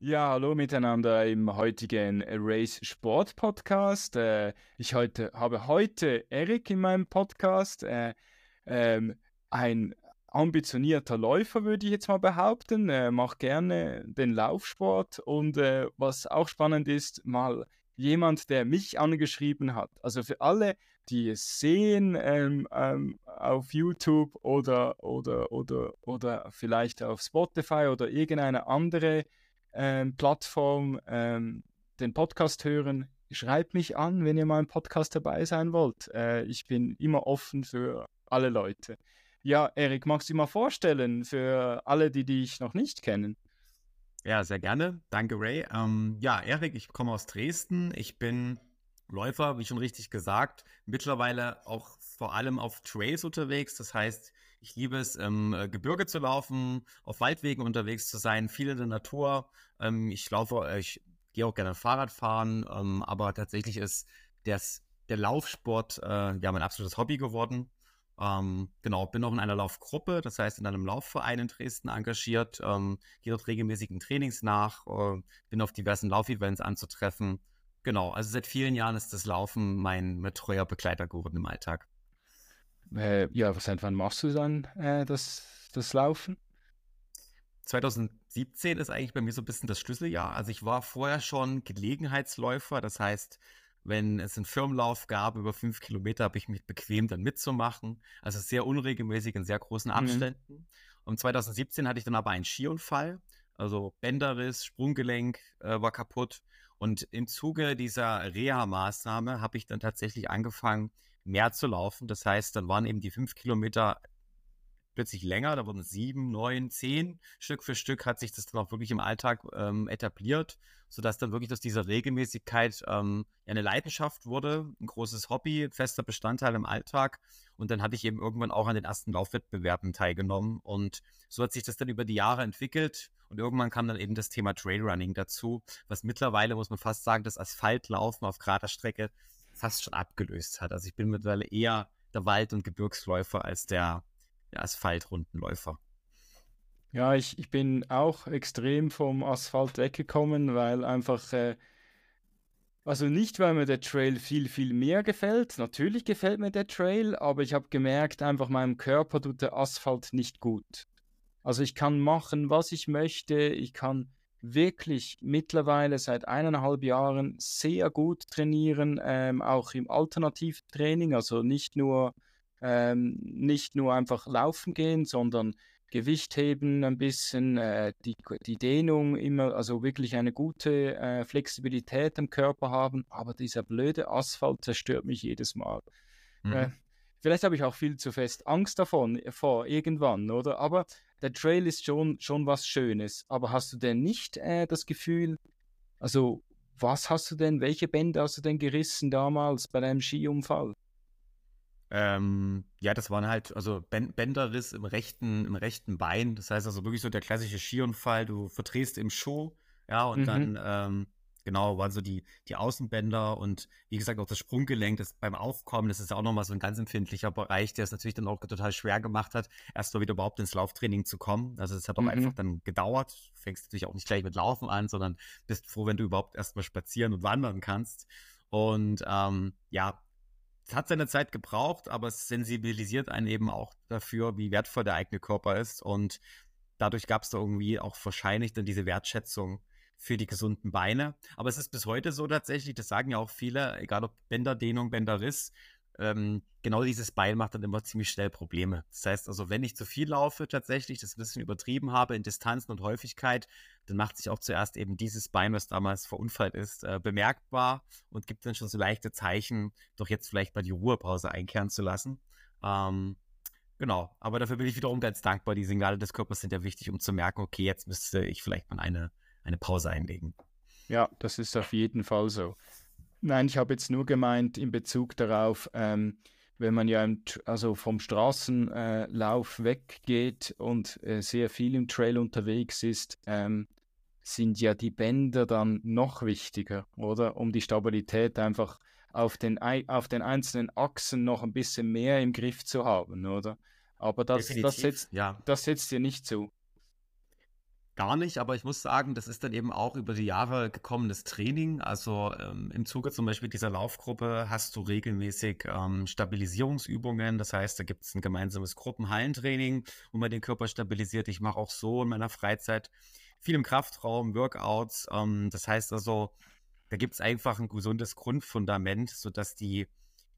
Ja, hallo miteinander im heutigen Race Sport Podcast. Äh, ich heute, habe heute Erik in meinem Podcast, äh, ähm, ein ambitionierter Läufer, würde ich jetzt mal behaupten, äh, macht gerne den Laufsport und was auch spannend ist, mal jemand, der mich angeschrieben hat. Also für alle, die es sehen ähm, ähm, auf YouTube oder, oder, oder, oder vielleicht auf Spotify oder irgendeine andere ähm, Plattform ähm, den Podcast hören, schreibt mich an, wenn ihr mal im Podcast dabei sein wollt. Äh, ich bin immer offen für alle Leute. Ja, Erik, magst du mal vorstellen für alle, die dich noch nicht kennen? Ja, sehr gerne. Danke, Ray. Ähm, ja, Erik, ich komme aus Dresden. Ich bin Läufer, wie schon richtig gesagt, mittlerweile auch vor allem auf Trails unterwegs. Das heißt, ich liebe es, im äh, Gebirge zu laufen, auf Waldwegen unterwegs zu sein, viel in der Natur. Ähm, ich laufe, äh, ich gehe auch gerne Fahrrad fahren, ähm, aber tatsächlich ist das, der Laufsport äh, ja mein absolutes Hobby geworden. Ähm, genau, bin auch in einer Laufgruppe, das heißt in einem Laufverein in Dresden engagiert, ähm, gehe dort regelmäßigen Trainings nach, äh, bin auf diversen Laufevents anzutreffen. Genau, also seit vielen Jahren ist das Laufen mein betreuer Begleiter geworden im Alltag. Äh, ja, seit wann machst du dann äh, das, das Laufen? 2017 ist eigentlich bei mir so ein bisschen das Schlüsseljahr. Also ich war vorher schon Gelegenheitsläufer, das heißt, wenn es einen Firmenlauf gab über fünf Kilometer, habe ich mich bequem dann mitzumachen. Also sehr unregelmäßig in sehr großen mhm. Abständen. Mhm. Und 2017 hatte ich dann aber einen Skiunfall. Also Bänderriss, Sprunggelenk äh, war kaputt. Und im Zuge dieser Reha-Maßnahme habe ich dann tatsächlich angefangen, mehr zu laufen. Das heißt, dann waren eben die fünf Kilometer plötzlich länger, da wurden sieben, neun, zehn. Stück für Stück hat sich das dann auch wirklich im Alltag ähm, etabliert, sodass dann wirklich aus dieser Regelmäßigkeit ähm, eine Leidenschaft wurde, ein großes Hobby, fester Bestandteil im Alltag. Und dann hatte ich eben irgendwann auch an den ersten Laufwettbewerben teilgenommen. Und so hat sich das dann über die Jahre entwickelt. Und irgendwann kam dann eben das Thema Trailrunning dazu, was mittlerweile, muss man fast sagen, das Asphaltlaufen auf gerader Strecke fast schon abgelöst hat. Also ich bin mittlerweile eher der Wald- und Gebirgsläufer als der, der Asphaltrundenläufer. Ja, ich, ich bin auch extrem vom Asphalt weggekommen, weil einfach, äh, also nicht, weil mir der Trail viel, viel mehr gefällt. Natürlich gefällt mir der Trail, aber ich habe gemerkt, einfach meinem Körper tut der Asphalt nicht gut. Also ich kann machen, was ich möchte. Ich kann wirklich mittlerweile seit eineinhalb Jahren sehr gut trainieren, ähm, auch im Alternativtraining, also nicht nur, ähm, nicht nur einfach laufen gehen, sondern Gewicht heben ein bisschen, äh, die, die Dehnung immer, also wirklich eine gute äh, Flexibilität im Körper haben, aber dieser blöde Asphalt zerstört mich jedes Mal. Mhm. Äh, vielleicht habe ich auch viel zu fest Angst davon, vor irgendwann, oder? Aber der Trail ist schon, schon was Schönes, aber hast du denn nicht äh, das Gefühl, also was hast du denn, welche Bände hast du denn gerissen damals bei deinem Skiunfall? Ähm, ja, das waren halt, also Bänderriss im rechten, im rechten Bein. Das heißt also wirklich so der klassische Skiunfall, du verdrehst im Schuh, ja, und mhm. dann ähm, Genau, waren so die, die Außenbänder und wie gesagt auch das Sprunggelenk, das beim Aufkommen, das ist auch nochmal so ein ganz empfindlicher Bereich, der es natürlich dann auch total schwer gemacht hat, erst mal wieder überhaupt ins Lauftraining zu kommen. Also es hat auch mhm. einfach dann gedauert. Du fängst natürlich auch nicht gleich mit Laufen an, sondern bist froh, wenn du überhaupt erstmal spazieren und wandern kannst. Und ähm, ja, es hat seine Zeit gebraucht, aber es sensibilisiert einen eben auch dafür, wie wertvoll der eigene Körper ist. Und dadurch gab es da irgendwie auch wahrscheinlich dann diese Wertschätzung für die gesunden Beine. Aber es ist bis heute so tatsächlich, das sagen ja auch viele, egal ob Bänderdehnung, Bänderriss, ähm, genau dieses Bein macht dann immer ziemlich schnell Probleme. Das heißt also, wenn ich zu viel laufe tatsächlich, das ein bisschen übertrieben habe in Distanzen und Häufigkeit, dann macht sich auch zuerst eben dieses Bein, was damals verunfallt ist, äh, bemerkbar und gibt dann schon so leichte Zeichen, doch jetzt vielleicht mal die Ruhepause einkehren zu lassen. Ähm, genau, aber dafür bin ich wiederum ganz dankbar. Die Signale des Körpers sind ja wichtig, um zu merken, okay, jetzt müsste ich vielleicht mal eine eine Pause einlegen. Ja, das ist auf jeden Fall so. Nein, ich habe jetzt nur gemeint in Bezug darauf, ähm, wenn man ja im, also vom Straßenlauf äh, weggeht und äh, sehr viel im Trail unterwegs ist, ähm, sind ja die Bänder dann noch wichtiger, oder? Um die Stabilität einfach auf den, auf den einzelnen Achsen noch ein bisschen mehr im Griff zu haben, oder? Aber das, das, setzt, ja. das setzt dir nicht zu. Gar nicht, aber ich muss sagen, das ist dann eben auch über die Jahre gekommenes Training. Also ähm, im Zuge zum Beispiel dieser Laufgruppe hast du regelmäßig ähm, Stabilisierungsübungen. Das heißt, da gibt es ein gemeinsames Gruppenhallentraining, wo man den Körper stabilisiert. Ich mache auch so in meiner Freizeit viel im Kraftraum, Workouts. Ähm, das heißt also, da gibt es einfach ein gesundes Grundfundament, sodass die,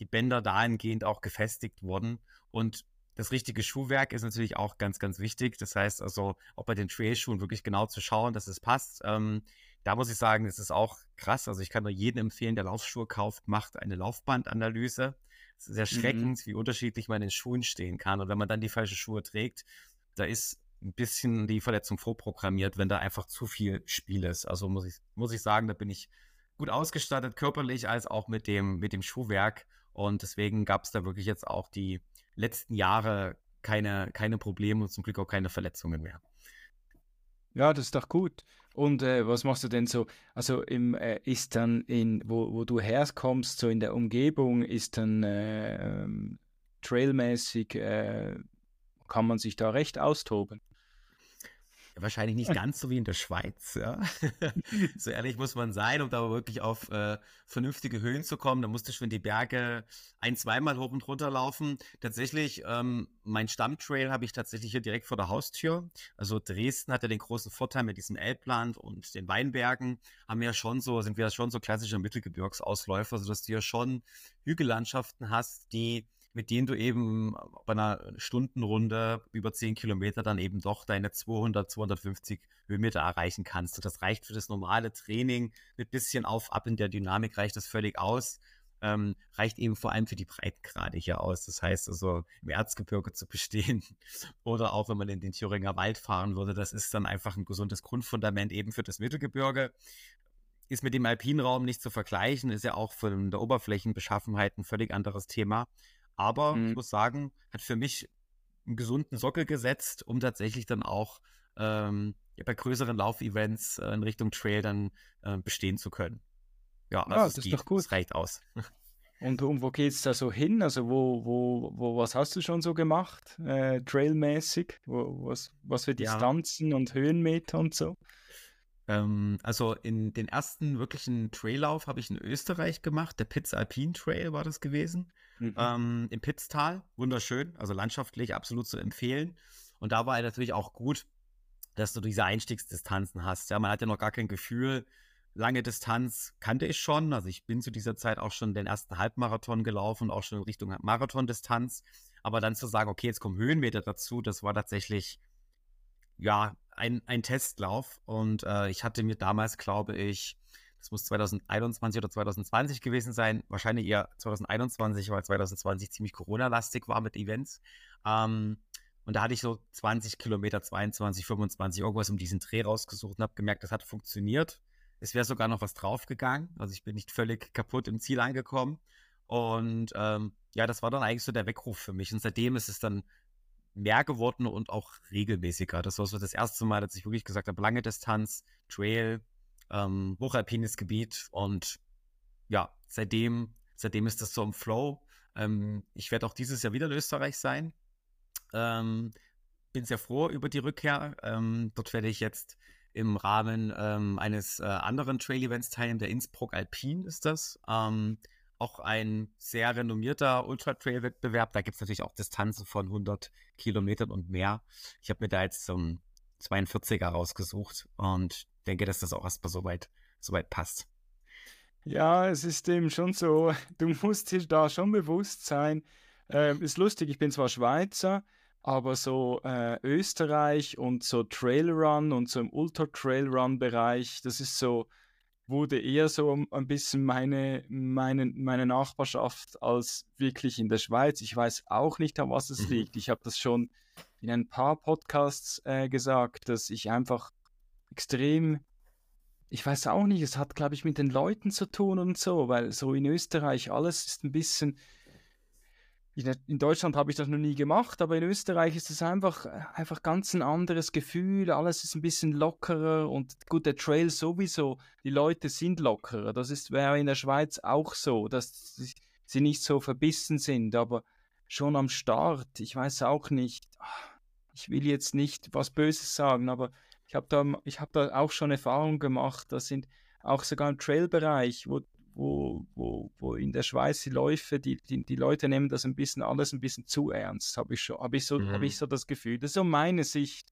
die Bänder dahingehend auch gefestigt wurden. Und das richtige Schuhwerk ist natürlich auch ganz, ganz wichtig. Das heißt also, auch bei den Trailschuhen wirklich genau zu schauen, dass es passt. Ähm, da muss ich sagen, es ist auch krass. Also ich kann nur jedem empfehlen, der Laufschuhe kauft, macht eine Laufbandanalyse. Es ist erschreckend, mhm. wie unterschiedlich man in Schuhen stehen kann. Und wenn man dann die falschen Schuhe trägt, da ist ein bisschen die Verletzung vorprogrammiert, wenn da einfach zu viel Spiel ist. Also muss ich, muss ich sagen, da bin ich gut ausgestattet, körperlich als auch mit dem, mit dem Schuhwerk. Und deswegen gab es da wirklich jetzt auch die, letzten Jahre keine, keine Probleme und zum Glück auch keine Verletzungen mehr. Ja, das ist doch gut. Und äh, was machst du denn so? Also im, äh, ist dann in, wo, wo du herkommst, so in der Umgebung, ist dann äh, ähm, trailmäßig, äh, kann man sich da recht austoben? wahrscheinlich nicht ganz so wie in der Schweiz, ja. so ehrlich muss man sein, um da wirklich auf äh, vernünftige Höhen zu kommen. Da musste ich schon die Berge ein, zweimal hoch und runter laufen. Tatsächlich, ähm, mein Stammtrail habe ich tatsächlich hier direkt vor der Haustür. Also Dresden hat ja den großen Vorteil mit diesem Elbland und den Weinbergen. Haben wir ja schon so, sind wir ja schon so klassische Mittelgebirgsausläufer, sodass du ja schon Hügellandschaften hast, die mit denen du eben bei einer Stundenrunde über 10 Kilometer dann eben doch deine 200, 250 Höhenmeter erreichen kannst. Und das reicht für das normale Training. Mit bisschen auf, ab in der Dynamik reicht das völlig aus. Ähm, reicht eben vor allem für die Breitengrade hier aus. Das heißt also, im Erzgebirge zu bestehen oder auch wenn man in den Thüringer Wald fahren würde, das ist dann einfach ein gesundes Grundfundament eben für das Mittelgebirge. Ist mit dem Alpinraum nicht zu vergleichen, ist ja auch von der Oberflächenbeschaffenheit ein völlig anderes Thema. Aber mhm. ich muss sagen, hat für mich einen gesunden Sockel gesetzt, um tatsächlich dann auch ähm, ja, bei größeren Laufevents äh, in Richtung Trail dann äh, bestehen zu können. Ja, also ja das geht, ist doch gut. Das reicht aus. Und, und wo es da so hin? Also wo, wo, wo, was hast du schon so gemacht, äh, trailmäßig? Wo, was, was für Distanzen ja. und Höhenmeter und so? Ähm, also in den ersten wirklichen Traillauf habe ich in Österreich gemacht. Der Pitz Alpine Trail war das gewesen. Mhm. Ähm, Im Pitztal, wunderschön, also landschaftlich absolut zu empfehlen. Und da war natürlich auch gut, dass du diese Einstiegsdistanzen hast. Ja, man hat ja noch gar kein Gefühl. Lange Distanz kannte ich schon. Also ich bin zu dieser Zeit auch schon den ersten Halbmarathon gelaufen, auch schon in Richtung Marathondistanz. Aber dann zu sagen, okay, jetzt kommen Höhenmeter dazu, das war tatsächlich ja ein, ein Testlauf. Und äh, ich hatte mir damals, glaube ich, das muss 2021 oder 2020 gewesen sein, wahrscheinlich eher 2021, weil 2020 ziemlich Corona-lastig war mit Events. Ähm, und da hatte ich so 20 Kilometer, 22, 25, irgendwas um diesen Dreh rausgesucht und habe gemerkt, das hat funktioniert. Es wäre sogar noch was draufgegangen. Also ich bin nicht völlig kaputt im Ziel angekommen. Und ähm, ja, das war dann eigentlich so der Weckruf für mich. Und seitdem ist es dann mehr geworden und auch regelmäßiger. Das war so das erste Mal, dass ich wirklich gesagt habe, lange Distanz, Trail, ähm, hochalpines Gebiet und ja, seitdem, seitdem ist das so im Flow. Ähm, ich werde auch dieses Jahr wieder in Österreich sein. Ähm, bin sehr froh über die Rückkehr. Ähm, dort werde ich jetzt im Rahmen ähm, eines äh, anderen Trail-Events teilnehmen. Der Innsbruck Alpin ist das. Auch ein sehr renommierter Ultra-Trail-Wettbewerb. Da gibt es natürlich auch Distanzen von 100 Kilometern und mehr. Ich habe mir da jetzt so einen 42er rausgesucht und denke, dass das auch erstmal soweit, soweit passt. Ja, es ist eben schon so, du musst dir da schon bewusst sein. Ähm, ist lustig, ich bin zwar Schweizer, aber so äh, Österreich und so Trailrun und so im Ultra-Trailrun-Bereich, das ist so, wurde eher so ein bisschen meine, meine, meine Nachbarschaft als wirklich in der Schweiz. Ich weiß auch nicht, an was es mhm. liegt. Ich habe das schon in ein paar Podcasts äh, gesagt, dass ich einfach extrem, ich weiß auch nicht, es hat, glaube ich, mit den Leuten zu tun und so, weil so in Österreich alles ist ein bisschen, in Deutschland habe ich das noch nie gemacht, aber in Österreich ist es einfach, einfach ganz ein anderes Gefühl. Alles ist ein bisschen lockerer und gut, der Trail sowieso, die Leute sind lockerer. Das ist, wäre in der Schweiz auch so, dass sie nicht so verbissen sind, aber schon am Start, ich weiß auch nicht, ich will jetzt nicht was Böses sagen, aber ich habe da, hab da auch schon Erfahrungen gemacht, das sind auch sogar im Trailbereich, wo wo, wo, wo in der Schweiz die Läufe, die, die, die Leute nehmen das ein bisschen alles ein bisschen zu ernst, habe ich schon, habe ich so, mhm. habe ich so das Gefühl. Das ist so meine Sicht.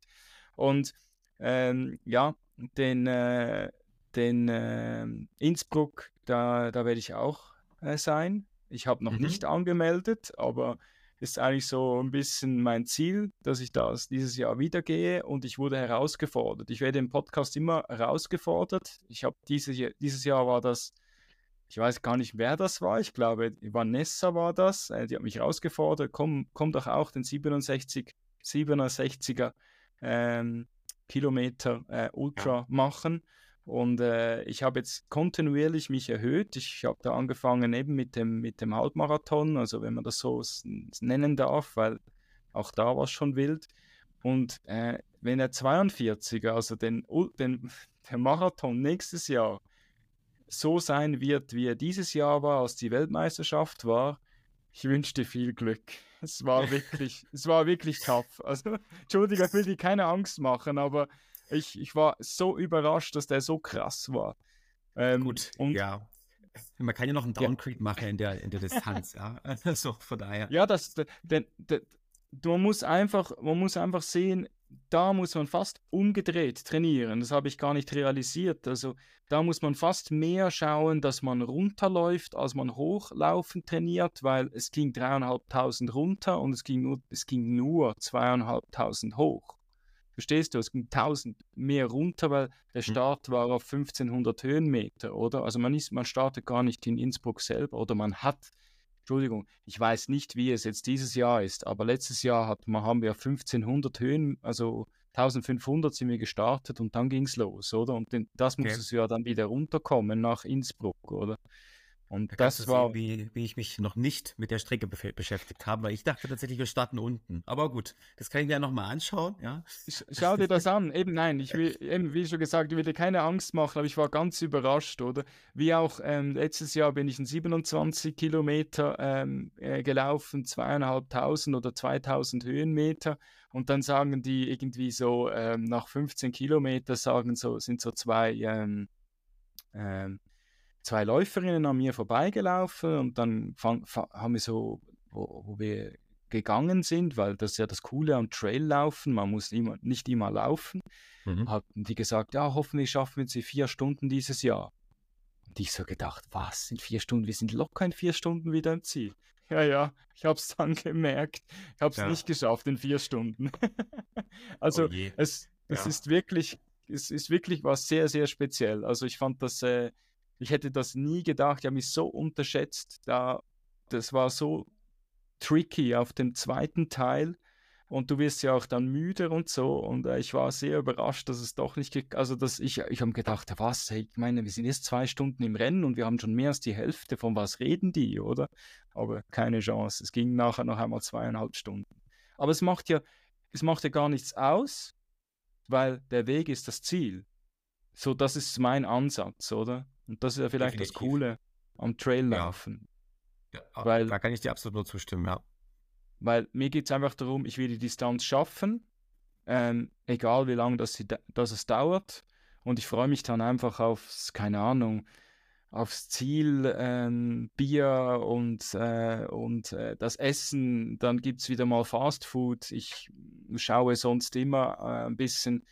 Und ähm, ja, den, äh, den äh, Innsbruck, da, da werde ich auch äh, sein. Ich habe noch mhm. nicht angemeldet, aber ist eigentlich so ein bisschen mein Ziel, dass ich das dieses Jahr wieder gehe und ich wurde herausgefordert. Ich werde im Podcast immer herausgefordert. Ich habe diese, dieses Jahr war das ich weiß gar nicht, wer das war. Ich glaube, Vanessa war das. Äh, die hat mich herausgefordert, komm, komm doch auch den 67, 67er ähm, Kilometer äh, Ultra ja. machen. Und äh, ich habe jetzt kontinuierlich mich erhöht. Ich habe da angefangen eben mit dem, mit dem Halbmarathon, also wenn man das so nennen darf, weil auch da war es schon wild. Und äh, wenn der 42er, also den, den, der Marathon nächstes Jahr, so sein wird, wie er dieses Jahr war, als die Weltmeisterschaft war, ich wünsche dir viel Glück. Es war wirklich, es war wirklich tough. Also, Entschuldigung, ich will dir keine Angst machen, aber ich, ich war so überrascht, dass der so krass war. Ähm, Gut, und, ja. Man kann ja noch einen Downgrade ja. machen in der, in der Distanz, ja. Also von daher. Ja, das, der, man muss einfach, man muss einfach sehen, da muss man fast umgedreht trainieren. Das habe ich gar nicht realisiert. Also da muss man fast mehr schauen, dass man runterläuft, als man hochlaufen trainiert, weil es ging dreieinhalbtausend runter und es ging nur, es ging nur zweieinhalbtausend hoch. Verstehst du? Es ging tausend mehr runter, weil der hm. Start war auf 1500 Höhenmeter, oder? Also man ist, man startet gar nicht in Innsbruck selber oder man hat Entschuldigung, ich weiß nicht, wie es jetzt dieses Jahr ist, aber letztes Jahr hat, haben wir 1500 Höhen, also 1500 sind wir gestartet und dann ging es los, oder? Und das okay. muss es ja dann wieder runterkommen nach Innsbruck, oder? Und da das war. Sehen, wie, wie ich mich noch nicht mit der Strecke be beschäftigt habe, weil ich dachte tatsächlich, wir starten unten. Aber gut, das kann ich mir ja nochmal anschauen, ja. Schau dir das an. Eben nein, ich will, eben, wie schon gesagt, ich will dir keine Angst machen, aber ich war ganz überrascht, oder? Wie auch ähm, letztes Jahr bin ich in 27 Kilometer ähm, äh, gelaufen, zweieinhalbtausend oder 2000 Höhenmeter. Und dann sagen die irgendwie so, ähm, nach 15 Kilometern sagen so, sind so zwei, ähm, ähm, zwei Läuferinnen an mir vorbeigelaufen und dann fang, haben wir so, wo, wo, wir gegangen sind, weil das ist ja das Coole am Traillaufen, man muss immer, nicht immer laufen, mhm. hatten die gesagt, ja, hoffentlich schaffen wir sie vier Stunden dieses Jahr. Und ich so gedacht, was, in vier Stunden? Wir sind locker in vier Stunden wieder im Ziel. Ja, ja, ich habe es dann gemerkt. Ich habe es ja. nicht geschafft in vier Stunden. also oh es, es ja. ist wirklich, es ist wirklich was sehr, sehr speziell. Also ich fand das äh, ich hätte das nie gedacht. Ich habe mich so unterschätzt. Da, das war so tricky auf dem zweiten Teil. Und du wirst ja auch dann müde und so. Und äh, ich war sehr überrascht, dass es doch nicht, also dass ich, ich habe gedacht, was, hey, ich meine, wir sind jetzt zwei Stunden im Rennen und wir haben schon mehr als die Hälfte. Von was reden die, oder? Aber keine Chance. Es ging nachher noch einmal zweieinhalb Stunden. Aber es macht ja, es macht ja gar nichts aus, weil der Weg ist das Ziel. So, das ist mein Ansatz, oder? Und das ist ja vielleicht Definitiv. das Coole am Traillaufen. Ja. ja. weil, da kann ich dir absolut nur zustimmen, ja. Weil mir geht es einfach darum, ich will die Distanz schaffen, ähm, egal wie lange das, das es dauert. Und ich freue mich dann einfach aufs, keine Ahnung, aufs Ziel, ähm, Bier und, äh, und äh, das Essen. Dann gibt es wieder mal Fast Food. Ich schaue sonst immer äh, ein bisschen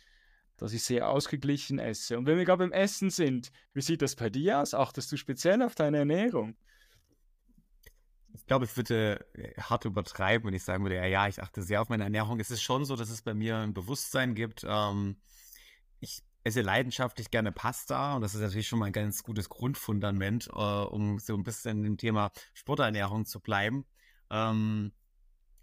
dass ich sehr ausgeglichen esse. Und wenn wir gerade beim Essen sind, wie sieht das bei dir aus? Achtest du speziell auf deine Ernährung? Ich glaube, ich würde äh, hart übertreiben, wenn ich sagen würde, ja, ja, ich achte sehr auf meine Ernährung. Es ist schon so, dass es bei mir ein Bewusstsein gibt. Ähm, ich esse leidenschaftlich gerne Pasta und das ist natürlich schon mal ein ganz gutes Grundfundament, äh, um so ein bisschen im Thema Sporternährung zu bleiben. Ähm,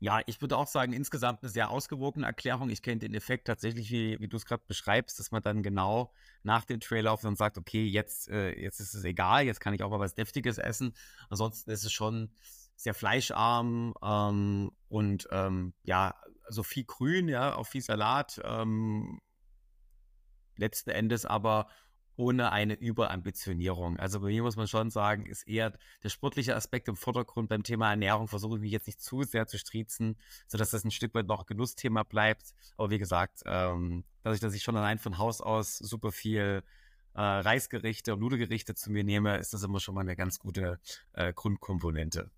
ja, ich würde auch sagen, insgesamt eine sehr ausgewogene Erklärung. Ich kenne den Effekt tatsächlich, wie, wie du es gerade beschreibst, dass man dann genau nach dem Traillauf dann sagt, okay, jetzt, äh, jetzt ist es egal, jetzt kann ich auch mal was Deftiges essen. Ansonsten ist es schon sehr fleischarm ähm, und ähm, ja, so viel Grün, ja, auch viel Salat. Ähm, letzten Endes aber ohne eine Überambitionierung. Also bei mir muss man schon sagen, ist eher der sportliche Aspekt im Vordergrund. Beim Thema Ernährung versuche ich mich jetzt nicht zu sehr zu striezen, sodass das ein Stück weit noch Genussthema bleibt. Aber wie gesagt, ähm, dadurch, dass ich schon allein von Haus aus super viel äh, Reisgerichte und Nudelgerichte zu mir nehme, ist das immer schon mal eine ganz gute äh, Grundkomponente.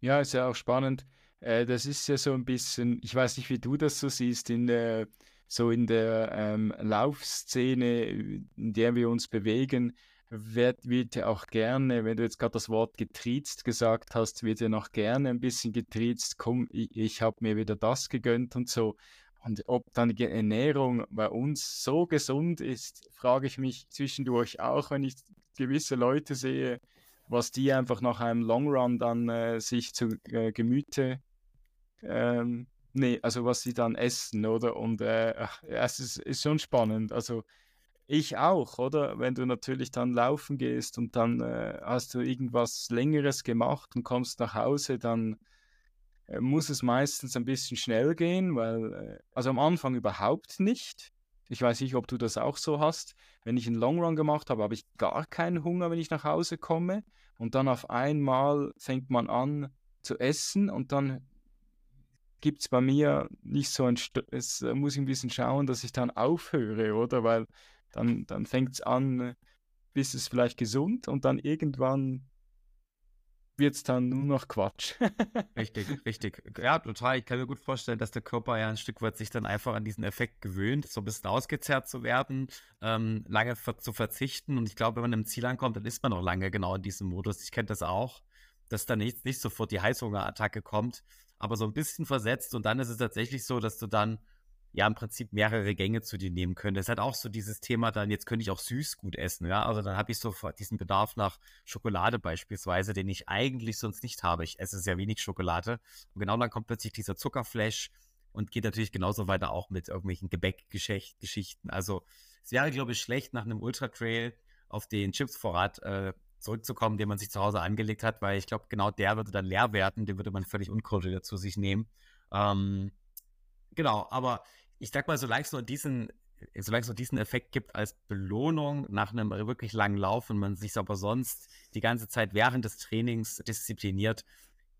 Ja, ist ja auch spannend. Äh, das ist ja so ein bisschen, ich weiß nicht, wie du das so siehst, in der so in der ähm, Laufszene, in der wir uns bewegen, wird, wird ja auch gerne, wenn du jetzt gerade das Wort getriezt gesagt hast, wird ja noch gerne ein bisschen getriezt, komm, ich, ich habe mir wieder das gegönnt und so. Und ob dann die Ernährung bei uns so gesund ist, frage ich mich zwischendurch auch, wenn ich gewisse Leute sehe, was die einfach nach einem Long Run dann äh, sich zu äh, Gemüte ähm, nee, also was sie dann essen, oder? Und äh, es ist, ist schon spannend. Also ich auch, oder? Wenn du natürlich dann laufen gehst und dann äh, hast du irgendwas Längeres gemacht und kommst nach Hause, dann äh, muss es meistens ein bisschen schnell gehen, weil, äh, also am Anfang überhaupt nicht. Ich weiß nicht, ob du das auch so hast. Wenn ich einen Long Run gemacht habe, habe ich gar keinen Hunger, wenn ich nach Hause komme. Und dann auf einmal fängt man an zu essen und dann gibt es bei mir nicht so ein, St es äh, muss ich ein bisschen schauen, dass ich dann aufhöre, oder? Weil dann, dann fängt es an, bis es vielleicht gesund und dann irgendwann wird es dann nur noch Quatsch. richtig, richtig. Ja, total. Ich kann mir gut vorstellen, dass der Körper ja ein Stück weit sich dann einfach an diesen Effekt gewöhnt, so ein bisschen ausgezerrt zu werden, ähm, lange zu verzichten. Und ich glaube, wenn man im Ziel ankommt, dann ist man noch lange genau in diesem Modus. Ich kenne das auch, dass dann nicht, nicht sofort die Heißhungerattacke kommt, aber so ein bisschen versetzt und dann ist es tatsächlich so, dass du dann ja im Prinzip mehrere Gänge zu dir nehmen könntest. Es hat auch so dieses Thema dann, jetzt könnte ich auch süß gut essen, ja, also dann habe ich so diesen Bedarf nach Schokolade beispielsweise, den ich eigentlich sonst nicht habe. Ich esse sehr wenig Schokolade und genau dann kommt plötzlich dieser Zuckerflash und geht natürlich genauso weiter auch mit irgendwelchen Gebäckgeschichten. Also es wäre, glaube ich, schlecht nach einem Ultra-Trail auf den Chipsvorrat äh, zurückzukommen, den man sich zu Hause angelegt hat, weil ich glaube, genau der würde dann leer werden, den würde man völlig unkontrolliert zu sich nehmen. Ähm, genau, aber ich sag mal, solange es nur diesen, solange es nur diesen Effekt gibt als Belohnung nach einem wirklich langen Lauf und man sich aber sonst die ganze Zeit während des Trainings diszipliniert,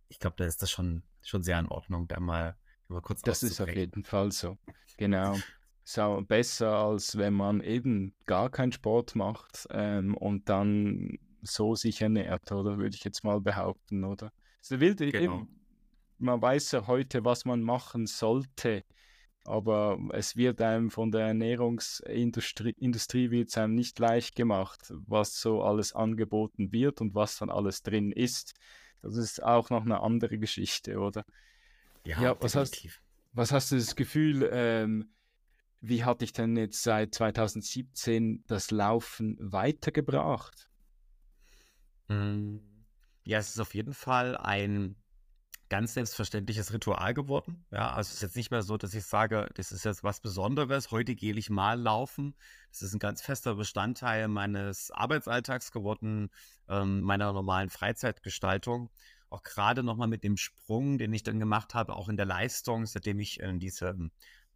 ich glaube, da ist das schon, schon sehr in Ordnung, da mal, mal kurz Das ist auf jeden Fall so. Genau. So besser, als wenn man eben gar keinen Sport macht ähm, und dann so sich ernährt, oder würde ich jetzt mal behaupten, oder? Also wild, genau. man weiß ja heute, was man machen sollte, aber es wird einem von der Ernährungsindustrie Industrie wird einem nicht leicht gemacht, was so alles angeboten wird und was dann alles drin ist. Das ist auch noch eine andere Geschichte, oder? Ja, ja was, hast, was hast du das Gefühl, ähm, wie hat dich denn jetzt seit 2017 das Laufen weitergebracht? Hm, ja, es ist auf jeden Fall ein ganz selbstverständliches Ritual geworden. Ja, also es ist jetzt nicht mehr so, dass ich sage, das ist jetzt was Besonderes. Heute gehe ich mal laufen. Das ist ein ganz fester Bestandteil meines Arbeitsalltags geworden, ähm, meiner normalen Freizeitgestaltung. Auch gerade nochmal mit dem Sprung, den ich dann gemacht habe, auch in der Leistung, seitdem ich in diesen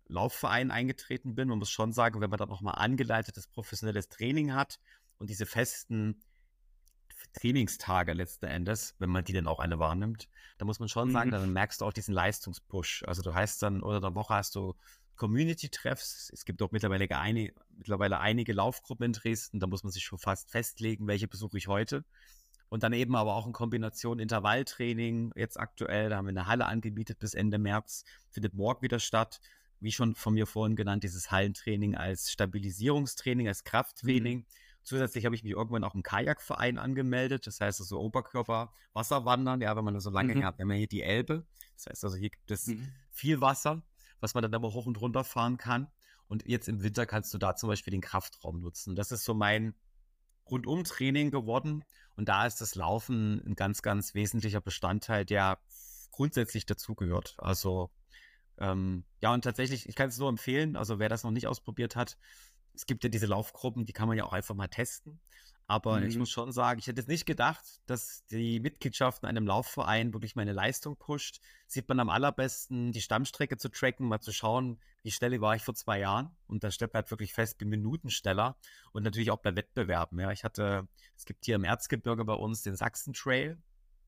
Laufverein eingetreten bin. Man muss schon sagen, wenn man dann nochmal angeleitetes professionelles Training hat und diese festen Trainingstage letzten Endes, wenn man die dann auch eine wahrnimmt, da muss man schon mhm. sagen, dann merkst du auch diesen Leistungspush. Also du heißt dann, oder der Woche hast du Community-Treffs. Es gibt auch mittlerweile, eine, mittlerweile einige Laufgruppen in Dresden. Da muss man sich schon fast festlegen, welche besuche ich heute. Und dann eben aber auch in Kombination Intervalltraining. Jetzt aktuell, da haben wir eine Halle angebietet bis Ende März. Findet morgen wieder statt. Wie schon von mir vorhin genannt, dieses Hallentraining als Stabilisierungstraining, als Krafttraining. Mhm Zusätzlich habe ich mich irgendwann auch im Kajakverein angemeldet. Das heißt also Oberkörper, Wasserwandern. Ja, wenn man so lange mhm. hat, wir haben ja hier die Elbe. Das heißt also, hier gibt es mhm. viel Wasser, was man dann aber hoch und runter fahren kann. Und jetzt im Winter kannst du da zum Beispiel den Kraftraum nutzen. Das ist so mein Rundumtraining geworden. Und da ist das Laufen ein ganz, ganz wesentlicher Bestandteil, der grundsätzlich dazugehört. Also ähm, ja, und tatsächlich, ich kann es nur empfehlen, also wer das noch nicht ausprobiert hat, es gibt ja diese Laufgruppen, die kann man ja auch einfach mal testen. Aber mhm. ich muss schon sagen, ich hätte es nicht gedacht, dass die Mitgliedschaft in einem Laufverein wirklich meine Leistung pusht. Sieht man am allerbesten, die Stammstrecke zu tracken, mal zu schauen, wie schnell war ich vor zwei Jahren. Und da stellt man halt wirklich fest, bin Minuten schneller. Und natürlich auch bei Wettbewerben. Ja, ich hatte, es gibt hier im Erzgebirge bei uns den Sachsen Trail.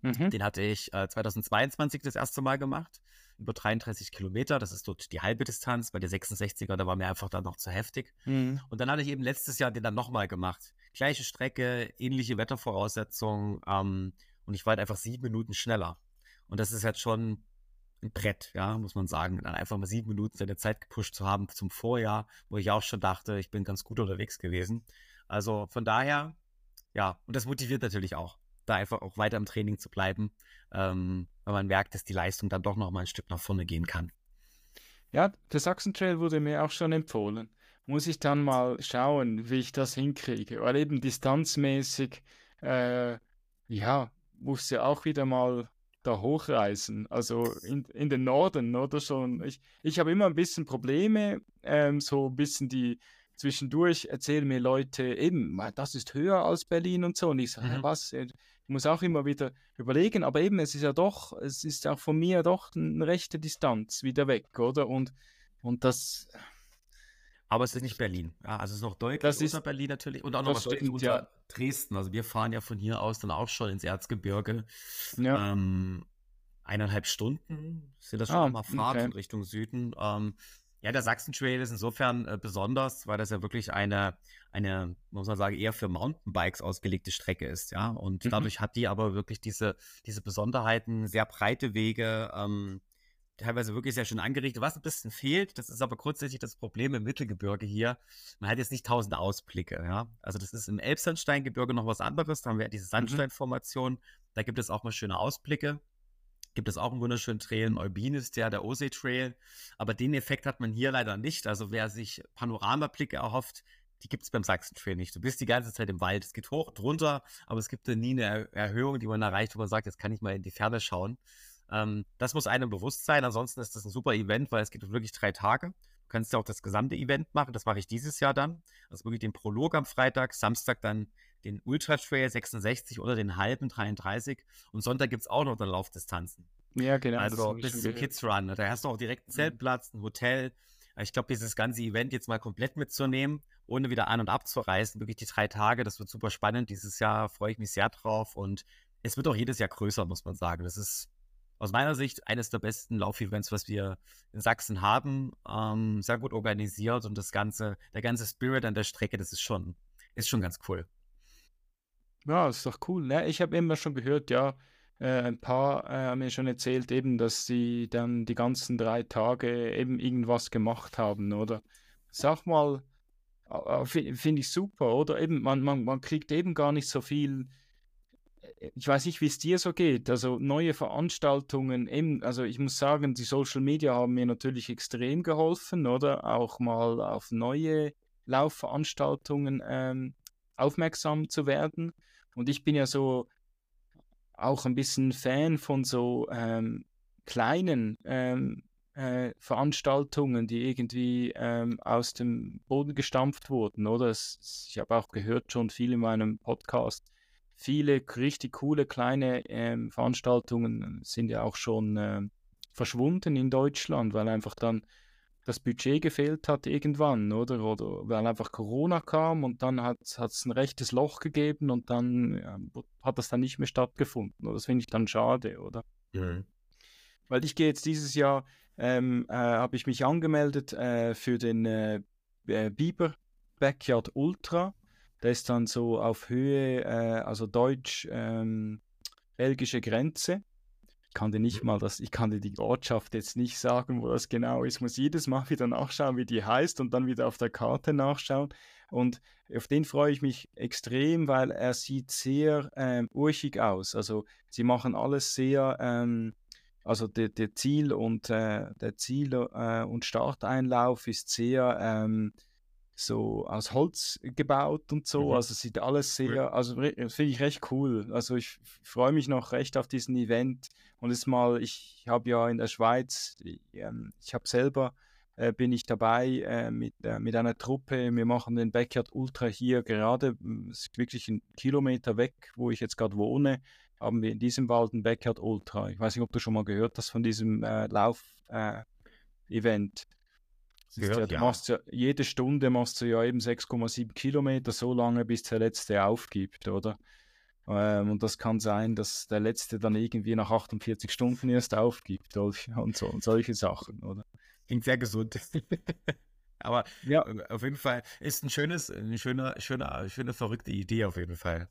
Mhm. Den hatte ich äh, 2022 das erste Mal gemacht über 33 Kilometer. Das ist dort die halbe Distanz. Bei der 66er, da war mir einfach dann noch zu heftig. Mhm. Und dann hatte ich eben letztes Jahr den dann nochmal gemacht. Gleiche Strecke, ähnliche Wettervoraussetzungen. Ähm, und ich war halt einfach sieben Minuten schneller. Und das ist jetzt schon ein Brett, ja, muss man sagen. Dann einfach mal sieben Minuten seine Zeit gepusht zu haben zum Vorjahr, wo ich auch schon dachte, ich bin ganz gut unterwegs gewesen. Also von daher, ja, und das motiviert natürlich auch da einfach auch weiter im Training zu bleiben, ähm, weil man merkt, dass die Leistung dann doch noch mal ein Stück nach vorne gehen kann. Ja, der Sachsen-Trail wurde mir auch schon empfohlen. Muss ich dann mal schauen, wie ich das hinkriege. Weil eben distanzmäßig, äh, ja, muss ja auch wieder mal da hochreisen. Also in, in den Norden oder schon. Ich, ich habe immer ein bisschen Probleme, ähm, so ein bisschen die zwischendurch erzählen mir Leute eben, das ist höher als Berlin und so. Und ich sage, mhm. was? Ich muss auch immer wieder überlegen, aber eben, es ist ja doch, es ist auch von mir doch eine rechte Distanz wieder weg, oder? Und, und das. Aber es ist nicht Berlin. Ja, also es ist noch deutlich das unter Berlin natürlich und auch noch was deutlich unter ja. Dresden. Also wir fahren ja von hier aus dann auch schon ins Erzgebirge. Ja. Ähm, eineinhalb Stunden sind das schon ah, mal Fahrt okay. in Richtung Süden. Ähm, ja, der Sachsen Trail ist insofern äh, besonders, weil das ja wirklich eine, eine, muss man sagen, eher für Mountainbikes ausgelegte Strecke ist, ja. Und mhm. dadurch hat die aber wirklich diese, diese Besonderheiten, sehr breite Wege, ähm, teilweise wirklich sehr schön angerichtet. Was ein bisschen fehlt, das ist aber grundsätzlich das Problem im Mittelgebirge hier. Man hat jetzt nicht tausend Ausblicke, ja. Also das ist im Elbsandsteingebirge noch was anderes. Da haben wir diese mhm. Sandsteinformation. Da gibt es auch mal schöne Ausblicke gibt es auch einen wunderschönen Trail. In Eubin ist der, der Osee Trail. Aber den Effekt hat man hier leider nicht. Also wer sich Panoramablicke erhofft, die gibt es beim Sachsen Trail nicht. Du bist die ganze Zeit im Wald. Es geht hoch, drunter, aber es gibt nie eine Erhöhung, die man erreicht, wo man sagt, jetzt kann ich mal in die Ferne schauen. Ähm, das muss einem bewusst sein. Ansonsten ist das ein super Event, weil es geht wirklich drei Tage. Du kannst ja auch das gesamte Event machen. Das mache ich dieses Jahr dann. Also wirklich den Prolog am Freitag, Samstag dann den Ultra Trail 66 oder den halben 33 und Sonntag gibt es auch noch dann Laufdistanzen. Ja, genau. Also bis zum Kids Run. Da hast du auch direkt einen mhm. Zeltplatz, ein Hotel. Ich glaube, dieses ganze Event jetzt mal komplett mitzunehmen, ohne wieder an- und abzureisen, wirklich die drei Tage, das wird super spannend. Dieses Jahr freue ich mich sehr drauf und es wird auch jedes Jahr größer, muss man sagen. Das ist aus meiner Sicht eines der besten Laufevents, was wir in Sachsen haben. Ähm, sehr gut organisiert und das ganze, der ganze Spirit an der Strecke, das ist schon, ist schon ganz cool. Ja, ist doch cool. Ne? Ich habe immer schon gehört, ja, äh, ein paar äh, haben mir schon erzählt, eben, dass sie dann die ganzen drei Tage eben irgendwas gemacht haben, oder? Sag mal, finde ich super, oder? Eben, man, man, man kriegt eben gar nicht so viel. Äh, ich weiß nicht, wie es dir so geht. Also neue Veranstaltungen, eben, also ich muss sagen, die Social Media haben mir natürlich extrem geholfen, oder? Auch mal auf neue Laufveranstaltungen ähm, aufmerksam zu werden. Und ich bin ja so auch ein bisschen Fan von so ähm, kleinen ähm, äh, Veranstaltungen, die irgendwie ähm, aus dem Boden gestampft wurden, oder? Es, ich habe auch gehört schon viel in meinem Podcast. Viele richtig coole kleine ähm, Veranstaltungen sind ja auch schon äh, verschwunden in Deutschland, weil einfach dann das Budget gefehlt hat irgendwann, oder? Oder weil einfach Corona kam und dann hat es ein rechtes Loch gegeben und dann ja, hat das dann nicht mehr stattgefunden. Oder? Das finde ich dann schade, oder? Mhm. Weil ich gehe jetzt dieses Jahr, ähm, äh, habe ich mich angemeldet äh, für den äh, äh Biber Backyard Ultra. Der ist dann so auf Höhe, äh, also deutsch-belgische ähm, Grenze kann dir nicht mal das, ich kann dir die Ortschaft jetzt nicht sagen, wo das genau ist. Ich muss jedes Mal wieder nachschauen, wie die heißt und dann wieder auf der Karte nachschauen. Und auf den freue ich mich extrem, weil er sieht sehr ähm, urchig aus. Also sie machen alles sehr, ähm, also der, der Ziel und äh, der Ziel äh, und Starteinlauf ist sehr ähm, so aus Holz gebaut und so. Mhm. Also sieht alles sehr, also finde ich recht cool. Also ich freue mich noch recht auf diesen Event. Und jetzt mal, ich habe ja in der Schweiz, ähm, ich habe selber äh, bin ich dabei äh, mit, äh, mit einer Truppe. Wir machen den Backyard Ultra hier gerade, es ist wirklich ein Kilometer weg, wo ich jetzt gerade wohne, haben wir in diesem Wald ein Backyard Ultra. Ich weiß nicht, ob du schon mal gehört hast von diesem äh, Lauf-Event. Äh, ja, du machst ja, jede Stunde machst du ja eben 6,7 Kilometer, so lange, bis der Letzte aufgibt, oder? Ähm, und das kann sein, dass der Letzte dann irgendwie nach 48 Stunden erst aufgibt und, so, und solche Sachen, oder? Klingt sehr gesund. Aber ja, auf jeden Fall ist ein schönes, eine schöne, schöne, schöne, verrückte Idee auf jeden Fall.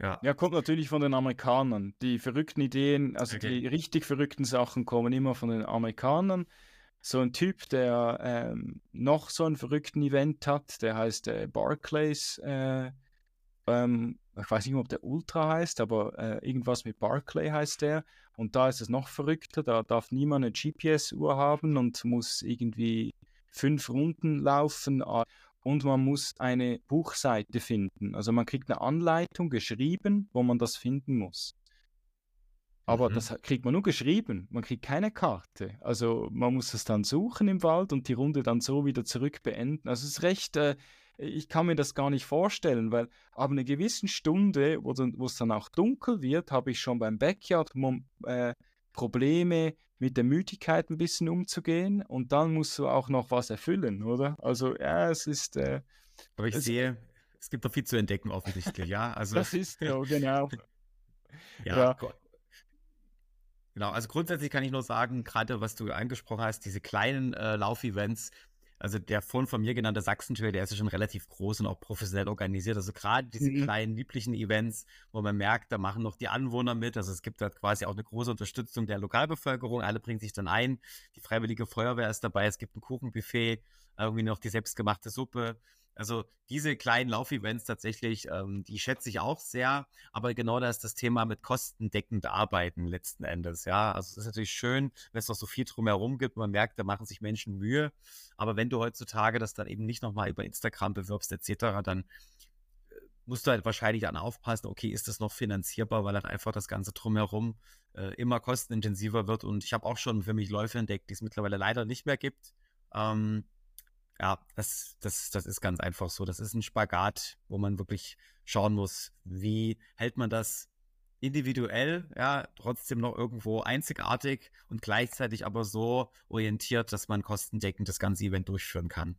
Ja. ja, kommt natürlich von den Amerikanern. Die verrückten Ideen, also okay. die richtig verrückten Sachen kommen immer von den Amerikanern. So ein Typ, der ähm, noch so einen verrückten Event hat, der heißt äh, Barclays. Äh, ähm, ich weiß nicht ob der Ultra heißt, aber äh, irgendwas mit Barclay heißt der. Und da ist es noch verrückter, da darf niemand eine GPS-Uhr haben und muss irgendwie fünf Runden laufen und man muss eine Buchseite finden. Also man kriegt eine Anleitung geschrieben, wo man das finden muss. Aber mhm. das kriegt man nur geschrieben, man kriegt keine Karte. Also man muss es dann suchen im Wald und die Runde dann so wieder zurück beenden. Also es ist recht, äh, ich kann mir das gar nicht vorstellen, weil ab einer gewissen Stunde, wo es dann auch dunkel wird, habe ich schon beim Backyard äh, Probleme mit der Müdigkeit ein bisschen umzugehen und dann musst du auch noch was erfüllen, oder? Also ja, es ist. Äh, Aber ich es, sehe, es gibt noch viel zu entdecken offensichtlich, ja. Also das ist ja genau. ja, ja. Genau, also grundsätzlich kann ich nur sagen, gerade was du angesprochen hast, diese kleinen äh, Laufevents, also der vorhin von mir genannte Sachsen-Trail, der ist ja schon relativ groß und auch professionell organisiert. Also gerade diese mhm. kleinen, lieblichen Events, wo man merkt, da machen noch die Anwohner mit. Also es gibt da quasi auch eine große Unterstützung der Lokalbevölkerung. Alle bringen sich dann ein. Die Freiwillige Feuerwehr ist dabei. Es gibt ein Kuchenbuffet, irgendwie noch die selbstgemachte Suppe. Also diese kleinen Laufevents tatsächlich, ähm, die schätze ich auch sehr, aber genau da ist das Thema mit kostendeckend arbeiten letzten Endes. Ja, also es ist natürlich schön, wenn es noch so viel drumherum gibt. Man merkt, da machen sich Menschen Mühe. Aber wenn du heutzutage das dann eben nicht nochmal über Instagram bewirbst etc., dann äh, musst du halt wahrscheinlich dann aufpassen, okay, ist das noch finanzierbar, weil dann einfach das Ganze drumherum äh, immer kostenintensiver wird. Und ich habe auch schon für mich Läufe entdeckt, die es mittlerweile leider nicht mehr gibt. Ähm, ja, das, das, das ist ganz einfach so. Das ist ein Spagat, wo man wirklich schauen muss, wie hält man das individuell, ja, trotzdem noch irgendwo einzigartig und gleichzeitig aber so orientiert, dass man kostendeckend das ganze Event durchführen kann.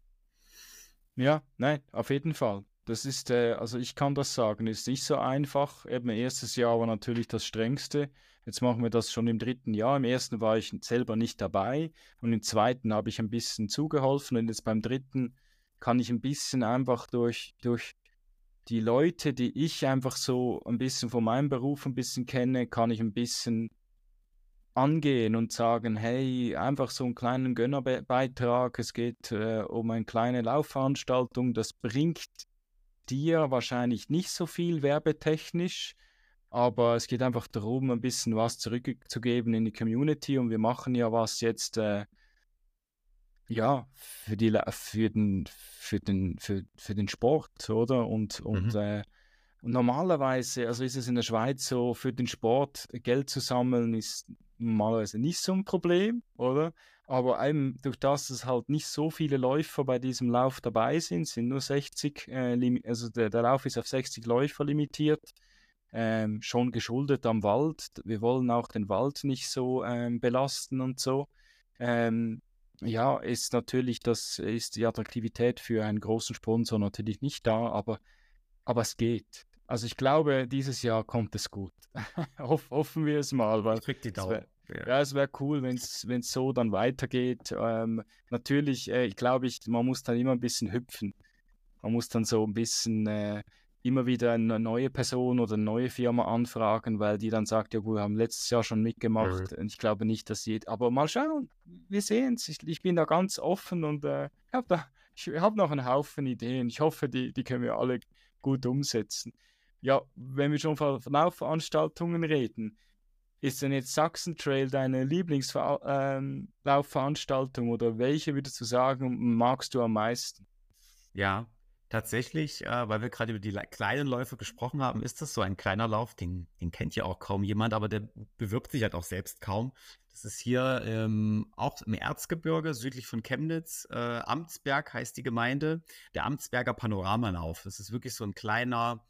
Ja, nein, auf jeden Fall. Das ist, äh, also ich kann das sagen, ist nicht so einfach. Eben erstes Jahr war natürlich das strengste. Jetzt machen wir das schon im dritten Jahr. Im ersten war ich selber nicht dabei und im zweiten habe ich ein bisschen zugeholfen und jetzt beim dritten kann ich ein bisschen einfach durch, durch die Leute, die ich einfach so ein bisschen von meinem Beruf ein bisschen kenne, kann ich ein bisschen angehen und sagen, hey, einfach so einen kleinen Gönnerbeitrag, es geht äh, um eine kleine Laufveranstaltung, das bringt dir wahrscheinlich nicht so viel werbetechnisch, aber es geht einfach darum, ein bisschen was zurückzugeben in die Community und wir machen ja was jetzt, äh, ja, für, die, für, den, für, den, für, für den Sport, oder? Und, und, mhm. äh, und normalerweise, also ist es in der Schweiz so, für den Sport Geld zu sammeln, ist normalerweise nicht so ein Problem, oder? Aber eben durch das, dass halt nicht so viele Läufer bei diesem Lauf dabei sind, sind nur 60, äh, also der, der Lauf ist auf 60 Läufer limitiert, ähm, schon geschuldet am Wald. Wir wollen auch den Wald nicht so ähm, belasten und so. Ähm, ja, ist natürlich, das ist die Attraktivität für einen großen Sponsor natürlich nicht da, aber, aber es geht. Also ich glaube, dieses Jahr kommt es gut. Hoff, hoffen wir es mal. Weil ich krieg die Daumen. Ja. ja, es wäre cool, wenn es so dann weitergeht. Ähm, natürlich, äh, glaube ich, man muss dann immer ein bisschen hüpfen. Man muss dann so ein bisschen äh, immer wieder eine neue Person oder eine neue Firma anfragen, weil die dann sagt, ja gut, wir haben letztes Jahr schon mitgemacht. Mhm. Und ich glaube nicht, dass sie, aber mal schauen, wir sehen es. Ich, ich, bin da ganz offen und äh, ich habe da, ich habe noch einen Haufen Ideen. Ich hoffe, die, die können wir alle gut umsetzen. Ja, wenn wir schon von Laufveranstaltungen reden, ist denn jetzt Sachsen Trail deine Lieblingslaufveranstaltung ähm, oder welche würdest du sagen, magst du am meisten? Ja, tatsächlich, äh, weil wir gerade über die kleinen Läufe gesprochen haben, ist das so ein kleiner Lauf, den, den kennt ja auch kaum jemand, aber der bewirbt sich halt auch selbst kaum. Das ist hier ähm, auch im Erzgebirge, südlich von Chemnitz. Äh, Amtsberg heißt die Gemeinde. Der Amtsberger Panoramalauf. Das ist wirklich so ein kleiner,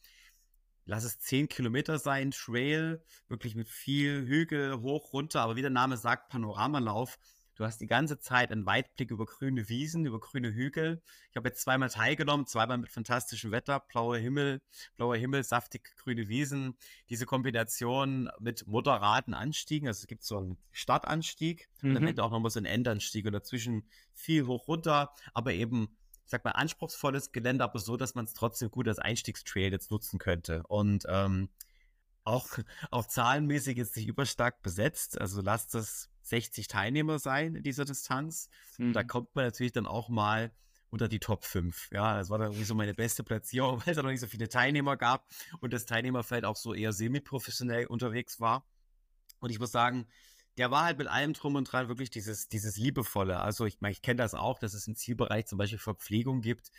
lass es zehn Kilometer sein, Trail, wirklich mit viel Hügel hoch, runter. Aber wie der Name sagt, Panoramalauf. Du hast die ganze Zeit einen Weitblick über grüne Wiesen, über grüne Hügel. Ich habe jetzt zweimal teilgenommen, zweimal mit fantastischem Wetter, blauer Himmel, blauer Himmel, saftig grüne Wiesen. Diese Kombination mit moderaten Anstiegen, also es gibt so einen Startanstieg, mhm. dann hätte auch nochmal so einen Endanstieg und dazwischen viel hoch runter, aber eben ich sag mal, anspruchsvolles Gelände, aber so, dass man es trotzdem gut als Einstiegstrail jetzt nutzen könnte. Und ähm, auch, auch zahlenmäßig ist nicht überstark besetzt. Also lasst es 60 Teilnehmer sein in dieser Distanz. Mhm. Da kommt man natürlich dann auch mal unter die Top 5. Ja, das war dann irgendwie so meine beste Platzierung, weil es noch nicht so viele Teilnehmer gab und das Teilnehmerfeld auch so eher semi-professionell unterwegs war. Und ich muss sagen, der war halt mit allem drum und dran wirklich dieses, dieses Liebevolle. Also ich meine, ich kenne das auch, dass es im Zielbereich zum Beispiel Verpflegung gibt.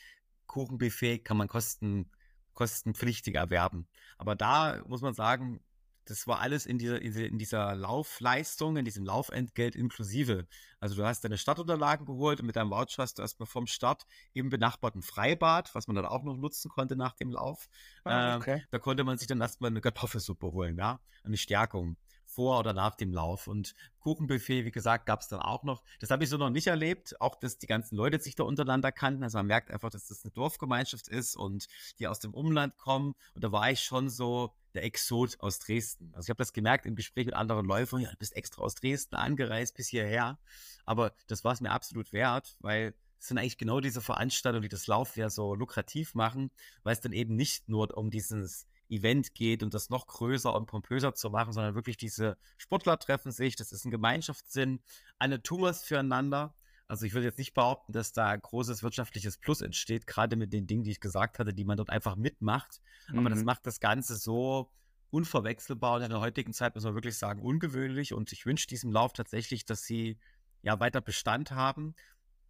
Kuchenbuffet kann man kosten, kostenpflichtig erwerben. Aber da muss man sagen, das war alles in dieser, in dieser Laufleistung, in diesem Laufentgelt inklusive. Also du hast deine Startunterlagen geholt und mit deinem Voucher hast du erstmal vom Start im benachbarten Freibad, was man dann auch noch nutzen konnte nach dem Lauf. Ah, ähm, okay. äh, da konnte man sich dann erstmal eine Kartoffelsuppe holen, ja, eine Stärkung vor oder nach dem Lauf. Und Kuchenbuffet, wie gesagt, gab es dann auch noch. Das habe ich so noch nicht erlebt, auch dass die ganzen Leute sich da untereinander kannten. Also man merkt einfach, dass das eine Dorfgemeinschaft ist und die aus dem Umland kommen. Und da war ich schon so der Exot aus Dresden. Also ich habe das gemerkt im Gespräch mit anderen Läufern, ja, du bist extra aus Dresden angereist bis hierher. Aber das war es mir absolut wert, weil es sind eigentlich genau diese Veranstaltungen, die das Laufjahr so lukrativ machen, weil es dann eben nicht nur um dieses Event geht und das noch größer und pompöser zu machen, sondern wirklich diese Sportler treffen sich, das ist ein Gemeinschaftssinn, eine tun was füreinander. Also ich würde jetzt nicht behaupten, dass da ein großes wirtschaftliches Plus entsteht, gerade mit den Dingen, die ich gesagt hatte, die man dort einfach mitmacht. Mhm. Aber das mhm. macht das Ganze so unverwechselbar und in der heutigen Zeit muss man wirklich sagen, ungewöhnlich. Und ich wünsche diesem Lauf tatsächlich, dass sie ja weiter Bestand haben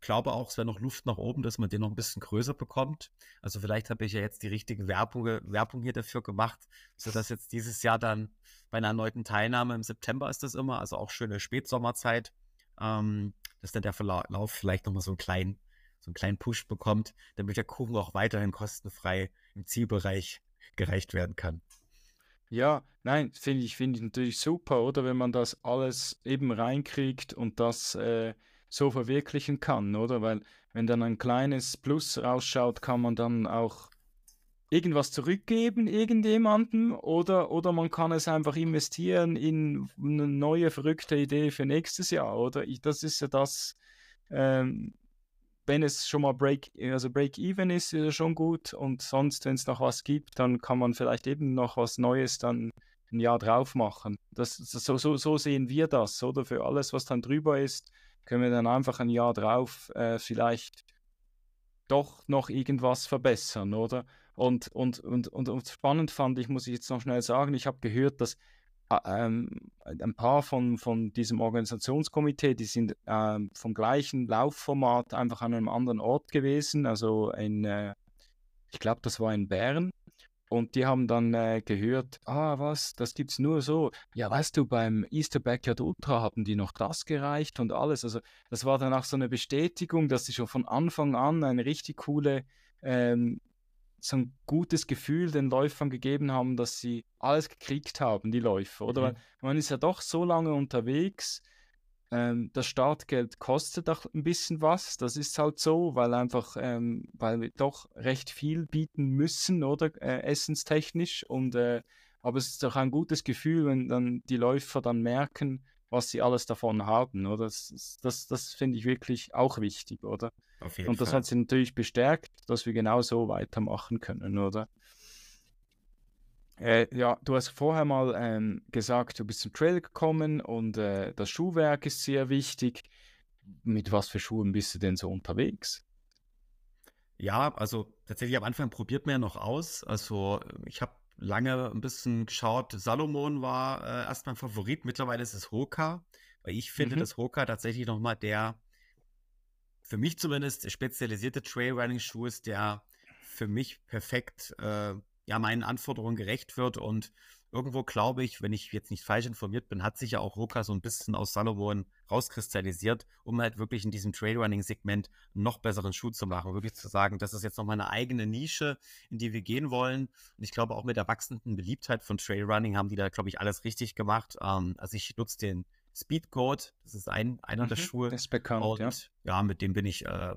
glaube auch, es wäre noch Luft nach oben, dass man den noch ein bisschen größer bekommt. Also vielleicht habe ich ja jetzt die richtige Werbung, Werbung hier dafür gemacht, sodass jetzt dieses Jahr dann bei einer erneuten Teilnahme im September ist das immer, also auch schöne Spätsommerzeit, ähm, dass dann der Verlauf vielleicht nochmal so einen kleinen, so einen kleinen Push bekommt, damit der Kuchen auch weiterhin kostenfrei im Zielbereich gereicht werden kann. Ja, nein, finde ich, finde ich natürlich super, oder? Wenn man das alles eben reinkriegt und das äh, so verwirklichen kann, oder? Weil wenn dann ein kleines Plus rausschaut, kann man dann auch irgendwas zurückgeben irgendjemandem oder, oder man kann es einfach investieren in eine neue verrückte Idee für nächstes Jahr, oder? Ich, das ist ja das, ähm, wenn es schon mal Break, also Break-Even ist, ist es schon gut und sonst, wenn es noch was gibt, dann kann man vielleicht eben noch was Neues dann ein Jahr drauf machen. Das, so, so, so sehen wir das, oder? Für alles, was dann drüber ist, können wir dann einfach ein Jahr drauf äh, vielleicht doch noch irgendwas verbessern, oder? Und, und, und, und, und spannend fand ich, muss ich jetzt noch schnell sagen, ich habe gehört, dass äh, ähm, ein paar von, von diesem Organisationskomitee, die sind äh, vom gleichen Laufformat einfach an einem anderen Ort gewesen, also in, äh, ich glaube, das war in Bern. Und die haben dann äh, gehört, ah, was, das gibt's nur so. Ja, weißt du, beim Easter Backyard Ultra haben die noch das gereicht und alles. Also das war dann auch so eine Bestätigung, dass sie schon von Anfang an eine richtig coole, ähm, so ein gutes Gefühl den Läufern gegeben haben, dass sie alles gekriegt haben, die Läufer, oder? Mhm. Man ist ja doch so lange unterwegs, ähm, das Startgeld kostet auch ein bisschen was. Das ist halt so, weil einfach, ähm, weil wir doch recht viel bieten müssen, oder äh, essenstechnisch. Und äh, aber es ist doch ein gutes Gefühl, wenn dann die Läufer dann merken, was sie alles davon haben, oder? Das, das, das finde ich wirklich auch wichtig, oder? Und das Fall. hat sie natürlich bestärkt, dass wir genau so weitermachen können, oder? Äh, ja, du hast vorher mal ähm, gesagt, du bist zum Trail gekommen und äh, das Schuhwerk ist sehr wichtig. Mit was für Schuhen bist du denn so unterwegs? Ja, also tatsächlich am Anfang probiert man ja noch aus. Also ich habe lange ein bisschen geschaut. Salomon war äh, erst mein Favorit. Mittlerweile ist es Hoka, weil ich finde, mhm. dass Hoka tatsächlich nochmal der, für mich zumindest, spezialisierte Trailrunning-Schuh ist, der für mich perfekt äh, ja meinen Anforderungen gerecht wird und irgendwo glaube ich, wenn ich jetzt nicht falsch informiert bin, hat sich ja auch Ruka so ein bisschen aus Salomon rauskristallisiert, um halt wirklich in diesem Trailrunning-Segment noch besseren Schuh zu machen. Wirklich zu sagen, das ist jetzt noch mal eine eigene Nische, in die wir gehen wollen. Und ich glaube, auch mit der wachsenden Beliebtheit von Trailrunning haben die da, glaube ich, alles richtig gemacht. Ähm, also ich nutze den Speedcode, das ist ein, einer mhm, der Schuhe. Das ist bekannt, und, ja. ja. mit dem bin ich äh,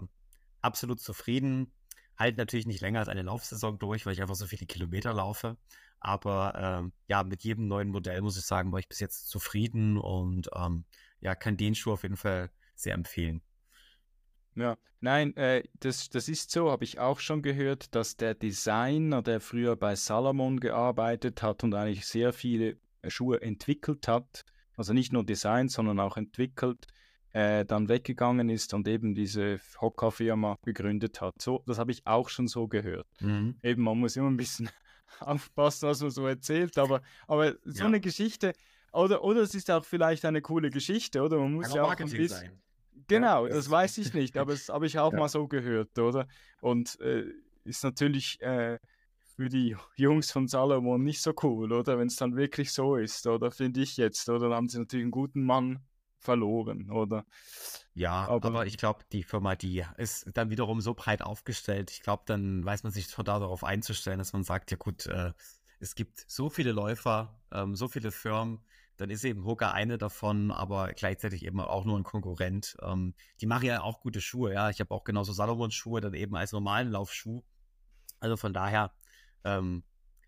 absolut zufrieden. Halt natürlich nicht länger als eine Laufsaison durch, weil ich einfach so viele Kilometer laufe. Aber ähm, ja, mit jedem neuen Modell muss ich sagen, war ich bis jetzt zufrieden und ähm, ja, kann den Schuh auf jeden Fall sehr empfehlen. Ja, nein, äh, das, das ist so, habe ich auch schon gehört, dass der Designer, der früher bei Salomon gearbeitet hat und eigentlich sehr viele Schuhe entwickelt hat, also nicht nur Design, sondern auch entwickelt, äh, dann weggegangen ist und eben diese Hocker-Firma gegründet hat. So, das habe ich auch schon so gehört. Mhm. Eben, man muss immer ein bisschen aufpassen, was man so erzählt. Aber, aber so ja. eine Geschichte, oder, oder es ist auch vielleicht eine coole Geschichte, oder? Man muss Kann ja auch ein bisschen. Sein. Genau, ja, das, das weiß ich nicht, aber das habe ich auch ja. mal so gehört, oder? Und äh, ist natürlich äh, für die Jungs von Salomon nicht so cool, oder? Wenn es dann wirklich so ist, oder? Finde ich jetzt, oder? Dann haben sie natürlich einen guten Mann verloren, oder? Ja, aber, aber ich glaube, die Firma, die ist dann wiederum so breit aufgestellt. Ich glaube, dann weiß man sich total darauf einzustellen, dass man sagt, ja gut, äh, es gibt so viele Läufer, ähm, so viele Firmen, dann ist eben Hooker eine davon, aber gleichzeitig eben auch nur ein Konkurrent. Ähm, die machen ja auch gute Schuhe, ja. Ich habe auch genauso Salomon-Schuhe dann eben als normalen Laufschuh. Also von daher ähm,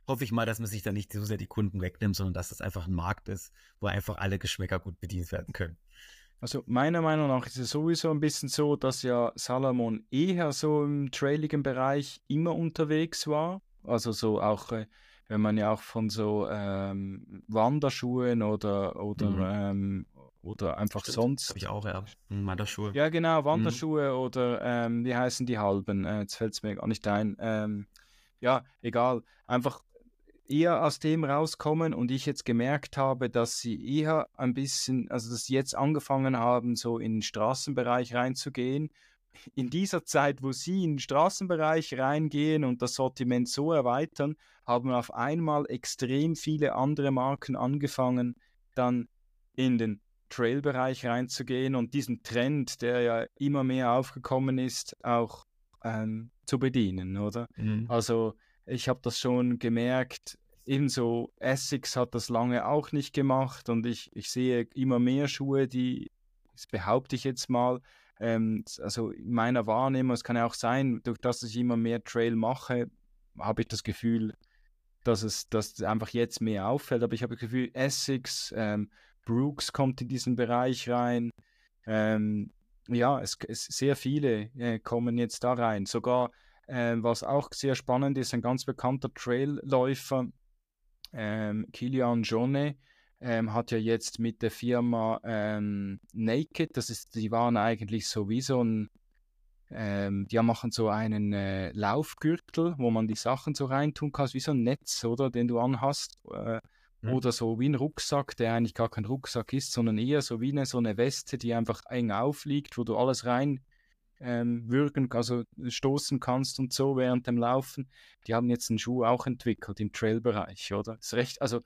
hoffe ich mal, dass man sich da nicht so sehr die Kunden wegnimmt, sondern dass das einfach ein Markt ist, wo einfach alle Geschmäcker gut bedient werden können. Also meiner Meinung nach ist es sowieso ein bisschen so, dass ja Salomon eher so im trailigen Bereich immer unterwegs war. Also so auch, äh, wenn man ja auch von so ähm, Wanderschuhen oder, oder, mhm. ähm, oder einfach Stimmt, sonst. Habe ich auch, ja. Hm, Wanderschuhe. Ja, genau, Wanderschuhe mhm. oder ähm, wie heißen die halben? Äh, jetzt fällt es mir gar nicht ein. Ähm, ja, egal. Einfach eher aus dem rauskommen und ich jetzt gemerkt habe, dass sie eher ein bisschen, also dass sie jetzt angefangen haben, so in den Straßenbereich reinzugehen. In dieser Zeit, wo sie in den Straßenbereich reingehen und das Sortiment so erweitern, haben auf einmal extrem viele andere Marken angefangen, dann in den Trail-Bereich reinzugehen und diesen Trend, der ja immer mehr aufgekommen ist, auch ähm, zu bedienen, oder? Mhm. Also ich habe das schon gemerkt. Ebenso Essex hat das lange auch nicht gemacht und ich, ich sehe immer mehr Schuhe, die, das behaupte ich jetzt mal, ähm, also in meiner Wahrnehmung, es kann ja auch sein, durch das ich immer mehr Trail mache, habe ich das Gefühl, dass es dass einfach jetzt mehr auffällt. Aber ich habe das Gefühl, Essex, ähm, Brooks kommt in diesen Bereich rein. Ähm, ja, es, es, sehr viele äh, kommen jetzt da rein. Sogar äh, was auch sehr spannend ist, ein ganz bekannter Trailläufer, ähm, Kilian Jonne, ähm, hat ja jetzt mit der Firma ähm, Naked, das ist, die waren eigentlich so wie so ein, ähm, die machen so einen äh, Laufgürtel, wo man die Sachen so reintun kann, wie so ein Netz, oder, den du anhast. Äh, mhm. Oder so wie ein Rucksack, der eigentlich gar kein Rucksack ist, sondern eher so wie eine, so eine Weste, die einfach eng aufliegt, wo du alles rein ähm, würgen, also stoßen kannst und so während dem Laufen. Die haben jetzt einen Schuh auch entwickelt im Trail-Bereich, oder? ist recht, also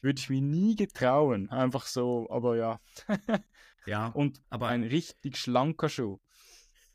würde ich mir nie getrauen, einfach so, aber ja. ja, und aber ein richtig schlanker Schuh.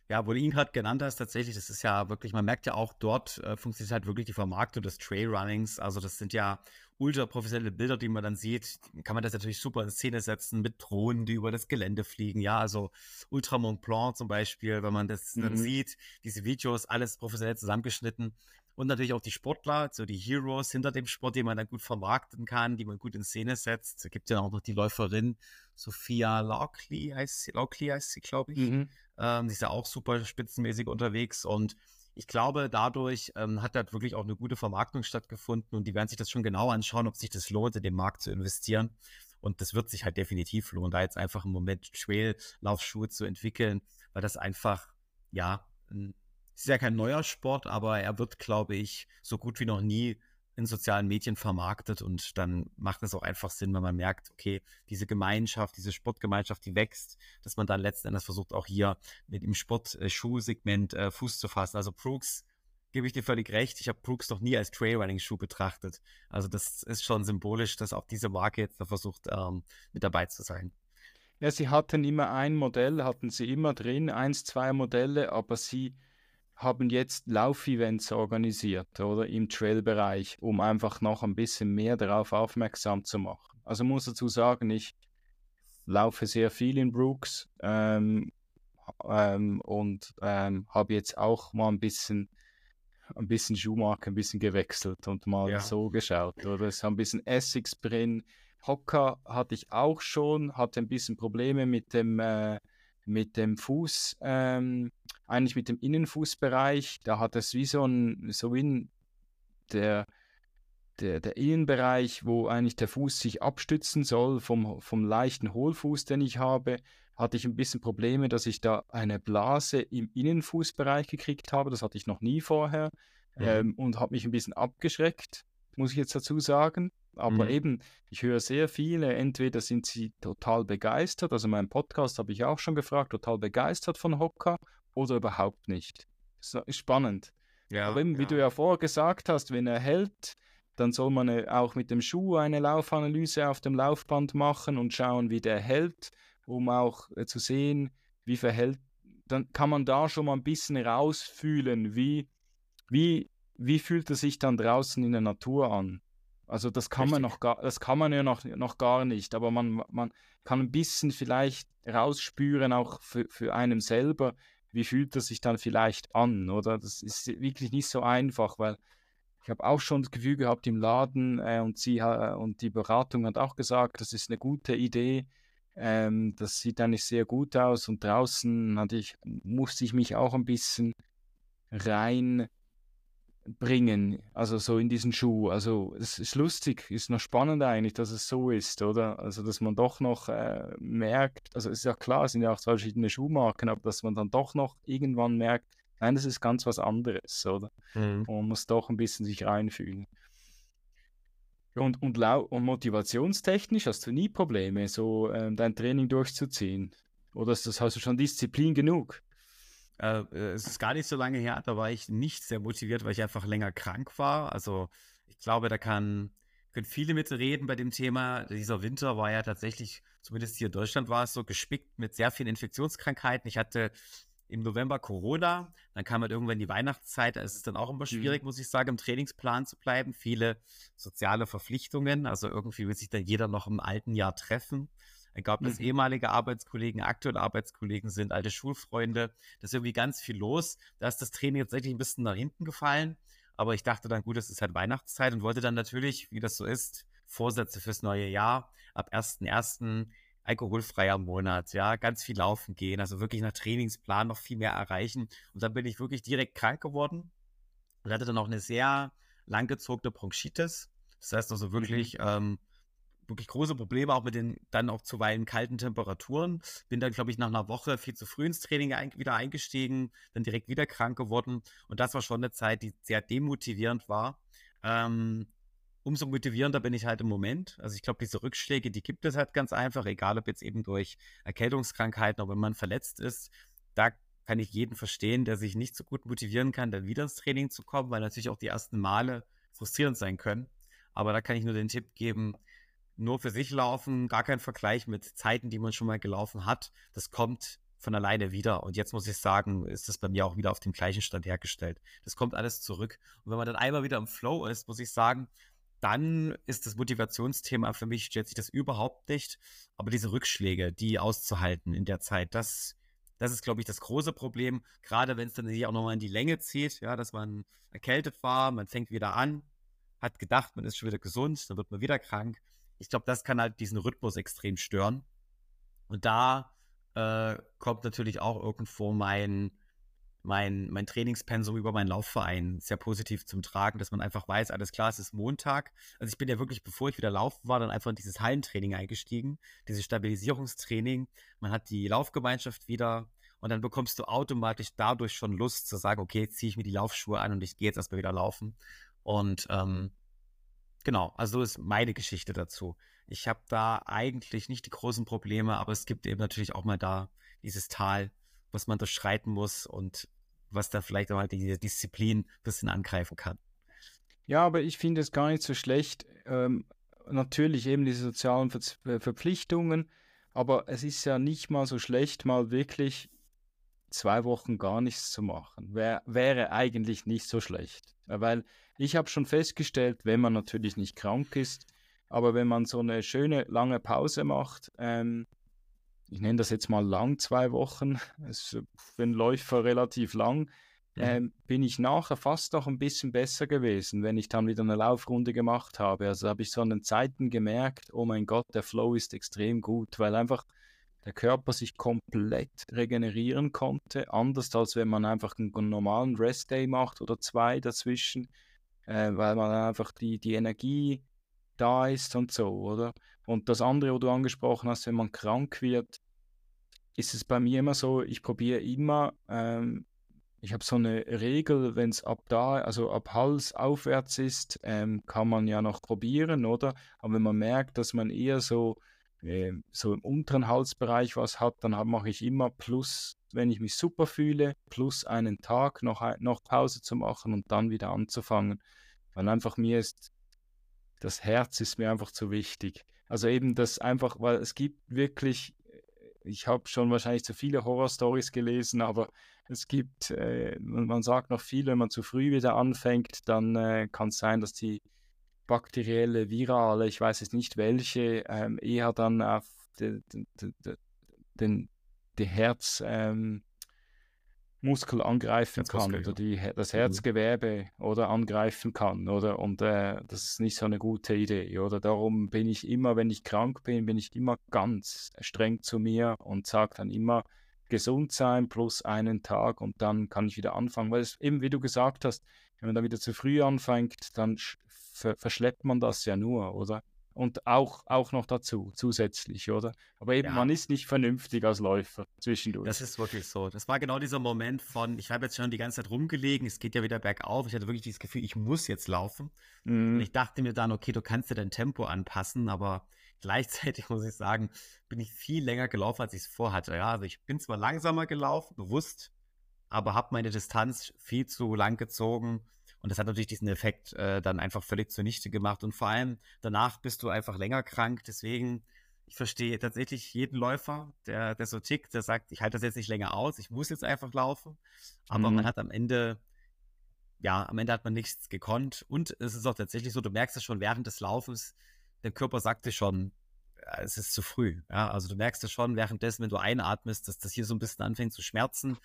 Ja, wo du ihn gerade genannt hast, tatsächlich, das ist ja wirklich, man merkt ja auch, dort äh, funktioniert halt wirklich die Vermarktung des Trailrunnings. Also das sind ja ultra professionelle Bilder, die man dann sieht. Kann man das natürlich super in Szene setzen mit Drohnen, die über das Gelände fliegen. Ja, also Ultra Mont Blanc zum Beispiel, wenn man das mhm. dann sieht, diese Videos, alles professionell zusammengeschnitten. Und natürlich auch die Sportler, so die Heroes hinter dem Sport, die man dann gut vermarkten kann, die man gut in Szene setzt. Es gibt ja auch noch die Läuferin Sophia Lockley, heißt sie, Lockley heißt sie, glaube ich. Mhm. Ähm, die ist ja auch super spitzenmäßig unterwegs und ich glaube, dadurch ähm, hat da wirklich auch eine gute Vermarktung stattgefunden und die werden sich das schon genau anschauen, ob sich das lohnt, in den Markt zu investieren. Und das wird sich halt definitiv lohnen, da jetzt einfach im Moment Trail-Laufschuhe zu entwickeln, weil das einfach, ja, ist ja kein neuer Sport, aber er wird, glaube ich, so gut wie noch nie in sozialen Medien vermarktet und dann macht es auch einfach Sinn, wenn man merkt, okay, diese Gemeinschaft, diese Sportgemeinschaft, die wächst, dass man dann letzten Endes versucht, auch hier mit dem Sportschuhsegment äh, Fuß zu fassen. Also Brooks gebe ich dir völlig recht. Ich habe Brooks noch nie als Trailrunning-Schuh betrachtet. Also das ist schon symbolisch, dass auch diese Marke jetzt da versucht, ähm, mit dabei zu sein. Ja, sie hatten immer ein Modell, hatten sie immer drin, eins, zwei Modelle, aber sie haben jetzt Laufevents organisiert, oder im Trail-Bereich, um einfach noch ein bisschen mehr darauf aufmerksam zu machen. Also muss dazu sagen, ich laufe sehr viel in Brooks ähm, ähm, und ähm, habe jetzt auch mal ein bisschen ein bisschen Schuhmarke, ein bisschen gewechselt und mal ja. so geschaut. Oder es ist ein bisschen Essex drin. Hocker hatte ich auch schon, hatte ein bisschen Probleme mit dem, äh, mit dem Fuß, ähm, eigentlich mit dem Innenfußbereich. Da hat es wie so ein, so ein, der, der, der Innenbereich, wo eigentlich der Fuß sich abstützen soll vom, vom leichten Hohlfuß, den ich habe, hatte ich ein bisschen Probleme, dass ich da eine Blase im Innenfußbereich gekriegt habe. Das hatte ich noch nie vorher mhm. ähm, und hat mich ein bisschen abgeschreckt, muss ich jetzt dazu sagen. Aber mhm. eben, ich höre sehr viele, entweder sind sie total begeistert, also meinen Podcast habe ich auch schon gefragt, total begeistert von Hocker oder überhaupt nicht. Das ist spannend. Ja, Aber eben, wie du ja vorher gesagt hast, wenn er hält, dann soll man äh, auch mit dem Schuh eine Laufanalyse auf dem Laufband machen und schauen, wie der hält, um auch äh, zu sehen, wie verhält. Dann kann man da schon mal ein bisschen rausfühlen, wie, wie, wie fühlt er sich dann draußen in der Natur an. Also das kann Richtig. man noch gar, das kann man ja noch, noch gar nicht, aber man, man kann ein bisschen vielleicht rausspüren, auch für, für einen selber, wie fühlt er sich dann vielleicht an, oder? Das ist wirklich nicht so einfach, weil ich habe auch schon das Gefühl gehabt im Laden äh, und sie äh, und die Beratung hat auch gesagt, das ist eine gute Idee. Ähm, das sieht eigentlich sehr gut aus und draußen ich, musste ich mich auch ein bisschen reinbringen, also so in diesen Schuh. Also es ist lustig, ist noch spannend eigentlich, dass es so ist, oder? Also dass man doch noch äh, merkt, also es ist ja klar, es sind ja auch zwei verschiedene Schuhmarken, aber dass man dann doch noch irgendwann merkt, Nein, das ist ganz was anderes, oder? Mhm. Man muss doch ein bisschen sich reinfühlen. Und, und, und motivationstechnisch hast du nie Probleme, so ähm, dein Training durchzuziehen? Oder ist das, hast du schon Disziplin genug? Äh, äh, es ist gar nicht so lange her, da war ich nicht sehr motiviert, weil ich einfach länger krank war. Also ich glaube, da kann, können viele mitreden bei dem Thema. Dieser Winter war ja tatsächlich, zumindest hier in Deutschland war es so, gespickt mit sehr vielen Infektionskrankheiten. Ich hatte im November Corona, dann kam halt irgendwann die Weihnachtszeit, da ist es dann auch immer schwierig, mhm. muss ich sagen, im Trainingsplan zu bleiben. Viele soziale Verpflichtungen, also irgendwie will sich dann jeder noch im alten Jahr treffen. Egal, ob das mhm. ehemalige Arbeitskollegen, aktuelle Arbeitskollegen sind, alte Schulfreunde, da ist irgendwie ganz viel los. Da ist das Training tatsächlich ein bisschen nach hinten gefallen. Aber ich dachte dann, gut, es ist halt Weihnachtszeit und wollte dann natürlich, wie das so ist, Vorsätze fürs neue Jahr. Ab 1.1 alkoholfreier Monat, ja, ganz viel laufen gehen, also wirklich nach Trainingsplan noch viel mehr erreichen. Und dann bin ich wirklich direkt krank geworden und hatte dann auch eine sehr langgezogene Bronchitis. Das heißt also wirklich, mhm. ähm, wirklich große Probleme, auch mit den dann auch zuweilen kalten Temperaturen. Bin dann, glaube ich, nach einer Woche viel zu früh ins Training ein, wieder eingestiegen, dann direkt wieder krank geworden. Und das war schon eine Zeit, die sehr demotivierend war. Ähm, umso motivierender bin ich halt im Moment. Also ich glaube, diese Rückschläge, die gibt es halt ganz einfach, egal ob jetzt eben durch Erkältungskrankheiten, oder wenn man verletzt ist, da kann ich jeden verstehen, der sich nicht so gut motivieren kann, dann wieder ins Training zu kommen, weil natürlich auch die ersten Male frustrierend sein können. Aber da kann ich nur den Tipp geben, nur für sich laufen, gar kein Vergleich mit Zeiten, die man schon mal gelaufen hat. Das kommt von alleine wieder. Und jetzt muss ich sagen, ist das bei mir auch wieder auf dem gleichen Stand hergestellt. Das kommt alles zurück. Und wenn man dann einmal wieder im Flow ist, muss ich sagen, dann ist das Motivationsthema für mich, stellt sich das überhaupt nicht. Aber diese Rückschläge, die auszuhalten in der Zeit, das, das ist, glaube ich, das große Problem. Gerade wenn es dann sich auch nochmal in die Länge zieht, ja, dass man erkältet war, man fängt wieder an, hat gedacht, man ist schon wieder gesund, dann wird man wieder krank. Ich glaube, das kann halt diesen Rhythmus extrem stören. Und da äh, kommt natürlich auch irgendwo mein, mein, mein Trainingspensum über meinen Laufverein sehr positiv zum Tragen, dass man einfach weiß, alles klar, es ist Montag. Also ich bin ja wirklich, bevor ich wieder laufen war, dann einfach in dieses Hallentraining eingestiegen, dieses Stabilisierungstraining. Man hat die Laufgemeinschaft wieder und dann bekommst du automatisch dadurch schon Lust zu sagen, okay, ziehe ich mir die Laufschuhe an und ich gehe jetzt erstmal wieder laufen. Und ähm, genau, also so ist meine Geschichte dazu. Ich habe da eigentlich nicht die großen Probleme, aber es gibt eben natürlich auch mal da dieses Tal, was man durchschreiten muss und was da vielleicht auch halt diese Disziplin ein bisschen angreifen kann. Ja, aber ich finde es gar nicht so schlecht. Ähm, natürlich eben diese sozialen Ver Verpflichtungen, aber es ist ja nicht mal so schlecht, mal wirklich zwei Wochen gar nichts zu machen. Wär, wäre eigentlich nicht so schlecht. Weil ich habe schon festgestellt, wenn man natürlich nicht krank ist, aber wenn man so eine schöne lange Pause macht, ähm, ich nenne das jetzt mal lang, zwei Wochen, ist für einen Läufer relativ lang, ähm, bin ich nachher fast noch ein bisschen besser gewesen, wenn ich dann wieder eine Laufrunde gemacht habe. Also habe ich so an den Zeiten gemerkt, oh mein Gott, der Flow ist extrem gut, weil einfach der Körper sich komplett regenerieren konnte, anders als wenn man einfach einen, normalen Rest-Day macht oder zwei dazwischen, äh, weil man einfach die, die Energie da ist und so, oder? Und das andere, wo du angesprochen hast, wenn man krank wird, ist es bei mir immer so, ich probiere immer, ähm, ich habe so eine Regel, wenn es ab da, also ab Hals aufwärts ist, ähm, kann man ja noch probieren, oder? Aber wenn man merkt, dass man eher so, äh, so im unteren Halsbereich was hat, dann mache ich immer plus, wenn ich mich super fühle, plus einen Tag noch, noch Pause zu machen und dann wieder anzufangen. Weil einfach mir ist, das Herz ist mir einfach zu wichtig. Also eben das einfach, weil es gibt wirklich ich habe schon wahrscheinlich zu viele Horrorstories gelesen, aber es gibt, äh, man sagt noch viel, wenn man zu früh wieder anfängt, dann äh, kann es sein, dass die bakterielle, virale, ich weiß jetzt nicht welche, ähm, eher dann auf den, den, den, Herz, ähm, Muskel angreifen kann oder die, das mhm. Herzgewebe oder angreifen kann oder? Und äh, das ist nicht so eine gute Idee oder? Darum bin ich immer, wenn ich krank bin, bin ich immer ganz streng zu mir und sage dann immer gesund sein plus einen Tag und dann kann ich wieder anfangen, weil es eben wie du gesagt hast, wenn man da wieder zu früh anfängt, dann verschleppt man das ja nur, oder? und auch, auch noch dazu, zusätzlich, oder? Aber eben, ja. man ist nicht vernünftig als Läufer zwischendurch. Das ist wirklich so. Das war genau dieser Moment von, ich habe jetzt schon die ganze Zeit rumgelegen, es geht ja wieder bergauf. Ich hatte wirklich dieses Gefühl, ich muss jetzt laufen. Mhm. Und ich dachte mir dann, okay, du kannst dir dein Tempo anpassen, aber gleichzeitig muss ich sagen, bin ich viel länger gelaufen, als ich es vorhatte. Ja, also ich bin zwar langsamer gelaufen, bewusst, aber habe meine Distanz viel zu lang gezogen und das hat natürlich diesen Effekt äh, dann einfach völlig zunichte gemacht. Und vor allem danach bist du einfach länger krank. Deswegen, ich verstehe tatsächlich jeden Läufer, der, der so tickt, der sagt, ich halte das jetzt nicht länger aus, ich muss jetzt einfach laufen. Aber mhm. man hat am Ende, ja, am Ende hat man nichts gekonnt. Und es ist auch tatsächlich so, du merkst es schon während des Laufens, der Körper sagt dir schon, es ist zu früh. Ja, also du merkst es schon währenddessen, wenn du einatmest, dass das hier so ein bisschen anfängt zu schmerzen.